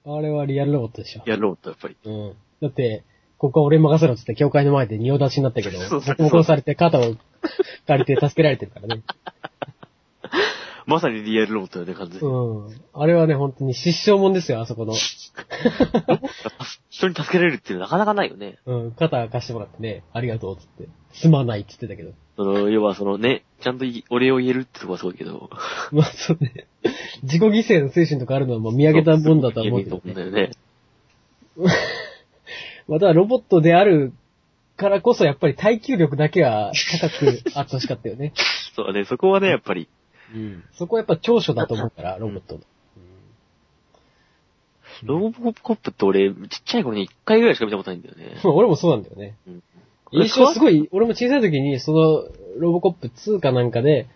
あれはリアルロボットでしょ。リアルロボット、やっぱり。うん。だって、ここは俺に任せろっつって教会の前で仁王立ちになったけど、そうそう僕も殺されて肩を借りて助けられてるからね。まさにリアルロボットだよね、完全に。うん。あれはね、本当に失笑もんですよ、あそこの。人に助けられるっていうのはなかなかないよね。うん、肩貸してもらってね、ありがとうっつって。すまないっつってたけど。その、要はそのね、ちゃんといお礼を言えるってとこはすごいけど。まあそうね。自己犠牲の精神とかあるのはもう見上げたもんだとは思うけどね。だよね。またロボットであるからこそやっぱり耐久力だけは高くあってほしかったよね。そうだね、そこはね、やっぱり。うん。そこはやっぱ長所だと思うから、ロボットの。ロボコップって俺、ちっちゃい頃に一回ぐらいしか見たことないんだよね。うん俺もそうなんだよね。うん印象すごい、俺も小さい時に、その、ロボコップ2かなんかで、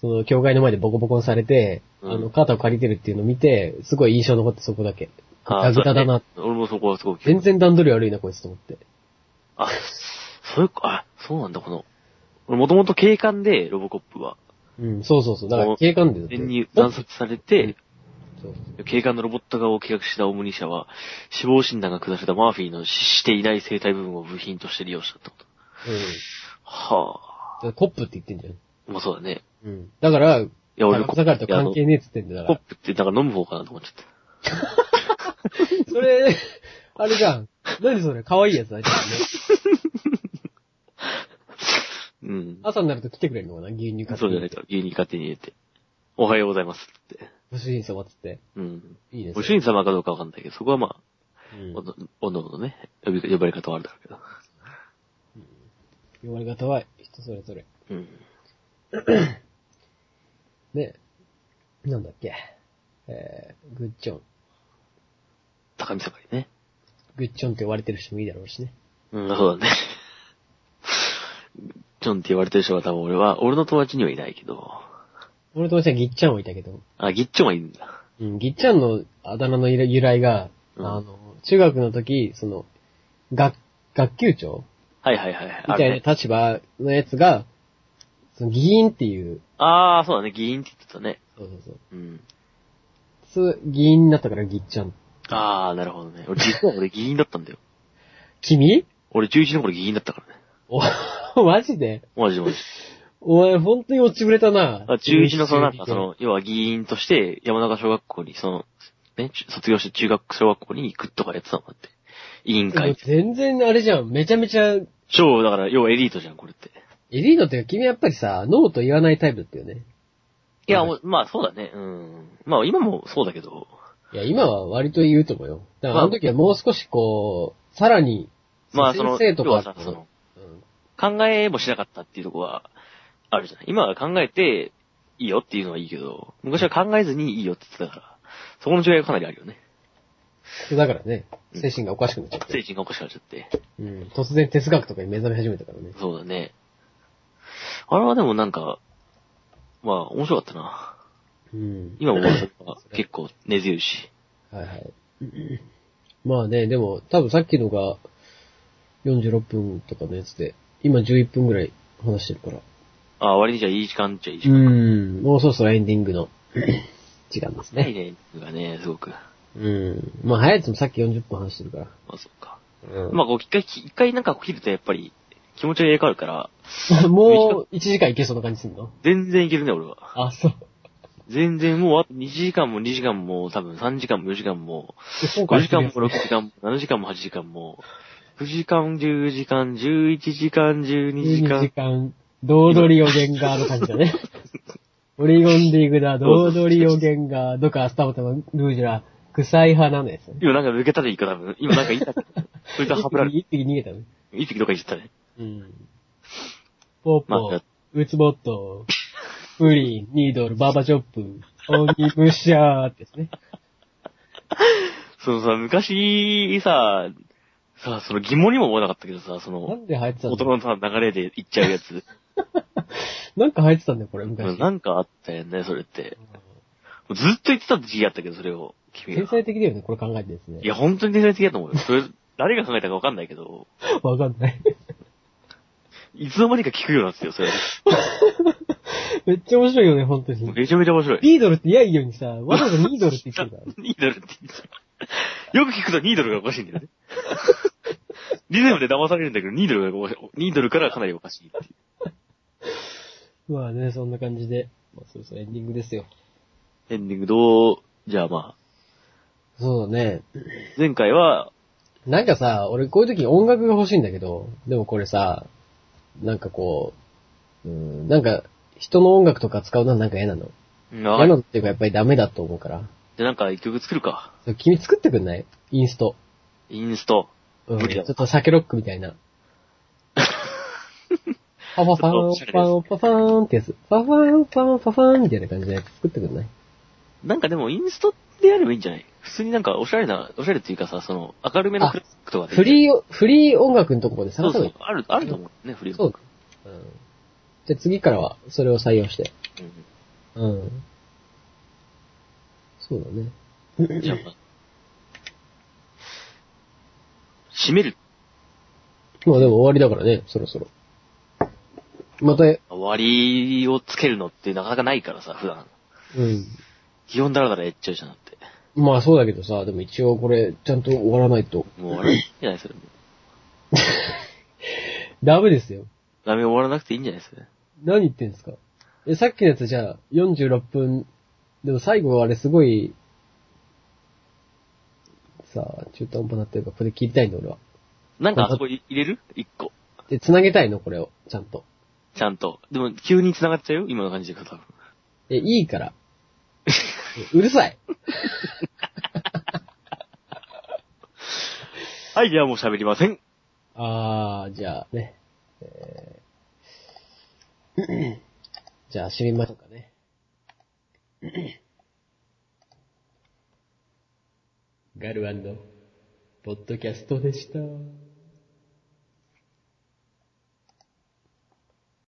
その、教会の前でボコボコにされて、うんあの、肩を借りてるっていうのを見て、すごい印象残ってそこだけ。あガグタだな。そうね俺もそこはすごく。全然段取り悪いな、こいつと思って。あ、そういう、あ、そうなんだ、この。俺もともと警官で、ロボコップは。うん、そうそうそう。だから警官でだって。全に惨殺されて、警官のロボット側を企画したオムニ社は、死亡診断が下されたマーフィーの死していない生体部分を部品として利用したってこと。うん。はだからコップって言ってんじゃん。あ。まあそうだね。うん。だから、いや、俺、俺、だからと関係ねえっつってんだかコップってなんか飲む方かなと思っちゃった。ら。それ、あれじゃん。何それ？可愛いやつだね。うん。朝になると来てくれるのかな？牛乳買って。そうじゃないか。牛乳勝手に入れて。おはようございますって。ご主人様っつって。うん。いいですご主人様かどうかわかんないけど、そこはまあ、うんおのおのね、呼び、呼ばれ方はあるだろうけど。呼ばれ方は人それぞれ。うん。ね。なんだっけ。えー、グッチョン。高見盛りね。グッチョンって呼ばれてる人もいいだろうしね。うん、そうだね。ジョンって言われてる人は多分俺は、俺の友達にはいないけど、俺の友達はギッチャンはいたけど、あ、ギッチョンはいるんだ。うん、ギッチャンのあだ名の由来が、うんあの、中学の時、その、学、学級長はいはいはい。みたいなあるね。立場のやつが、その議員っていう、あー、そうだね、議員って言ってたね。そうそうそう。うん。つ議員になったからギッチャン。あー、なるほどね。俺実は俺議員だったんだよ。君？俺11の頃議員だったからね。お、マジで？マジマジ。お前本当に落ちぶれたな。あ中1のそのなんかその、要は議員として山中小学校にその、ね、ち卒業して中学小学校に行くとかやってたのだって。委員会。全然あれじゃん。めちゃめちゃ、エ超、だから、要はエリートじゃん、これって。リートって君やっぱりさ、ノーと言わないタイプだったよね。いや、まあそうだね。うん。まあ今もそうだけど、いや、今は割と言うと思うよ。だからあの時はもう少しこう、さらに、まあその、先生とかとその、うん考えもしなかったっていうところは、あるじゃない。今は考えて、いいよっていうのはいいけど、昔は考えずにいいよって言ってたから、そこの違いがかなりあるよね。だからね、精神がおかしくなっちゃって。精神がおかしくなっちゃって。うん。突然哲学とかに目覚め始めたからね。そうだね。あれはでもなんか、まあ面白かったな。うん。今も結構根強いし。はいはい。まあね、でも、多分さっきのが46分とかのやつで、今11分ぐらい話してるから。あ割にじゃあいい時間っちゃいい時う間。ん。もうそろそろエンディングの 時間ですね。いいね、がね、すごく。うん。まあ早いやつもさっき40分話してるから。まあそっか。うん。まあこう一回、一回なんか切るとやっぱり気持ちが入れ替わるから、もう1時間いけそうな感じすんの？全然いけるね、俺は。あ、そう。全然もうあと2時間も2時間も多分3時間も4時間も、5で今回時間も6時間も7時間も8時間も、9時間、10時間、11時間、12時12間時。間、堂々り予言がある感じだね。オリゴンディグだ、堂々り予言が、どっかスタバタのルージュラ、臭い派なのやつ。今なんか抜けたでいいか多分。今なんか言っ た。それとハブられる。一匹逃げたね。一匹どっか行ったね。うん。ポッポまあ、ウツボット、プリン、ニードル、バーバチョップ、オニブシャーってですね。そのさ、昔さ、さ、その疑問にも思わなかったけどさ、そなの、んで流行ってたんだ大人のさ、流れで行っちゃうやつ。なんか流行ってたんだよ、これ、昔。なんかあったよね、それって。ずっと言ってた時期あったけど、それを。君天が。才的だよね、これ考えてですね。いや、本当に天才的だと思うよ。それ、誰が考えたかわかんないけど、わかんない。いつの間にか聞くようになってたよ、それ。めっちゃ面白いよね、本当に。めちゃめちゃ面白い。ニードルって嫌いようにさ、わざわざニードルって言ってるから。ニードルって言ってたよく聞くとニードルがおかしいんだよね。リズムで騙されるんだけど、ニードルがニードルからかなりおかしいっていう。まあね、そんな感じで、まあ、そろそろエンディングですよ。エンディングどう、じゃあまあ、そうだね。前回は、なんかさ、俺こういう時音楽が欲しいんだけど、でもこれさ、なんかこう、うん、なんか、人の音楽とか使うのはなんか嫌なの？うん嫌なのっていうかやっぱりダメだと思うから。で、なんか一曲作るか。君作ってくんない？インスト。インスト。うん。無理だちょっと酒ロックみたいな。パファファン、おしゃれですパン、パファーンってやつ。パファン、パン、パファーンみたいな感じのやつ作ってくんない？なんかでもインストでやればいいんじゃない？普通になんかおしゃれな、おしゃれっていうかさ、その、明るめのクラシックとかで。フリー、フリー音楽のとこまでそうそ探せばいうい。。ある、あると思うね、フリーそうか。うん。じゃあ次からはそれを採用して。うんうん。そうだね。じゃあ、まあ締める。まあでも終わりだからね、そろそろ。また、終わりをつけるのってなかなかないからさ、普段。うん。基本だらだらやっちゃうじゃんだって。まあそうだけどさ、でも一応これ、ちゃんと終わらないと。もう終わらないんじゃないそれも。ダメですよ。ダメ終わらなくていいんじゃないそれ。何言ってんすかえ、さっきのやつじゃあ、46分、でも最後あれすごい、さあ、中途半端なってるから、これ聞いたいんだ俺は。なんかあそこ入れる？一個。で、繋げたいの？これを、ちゃんと。ちゃんと。でも、急に繋がっちゃうよ？今の感じで多分。え、いいから。うるさい。はい、じゃあもう喋りません。あー、じゃあね。えーじゃあ、締めましょうかね。ガルワンの、ポッドキャストでした。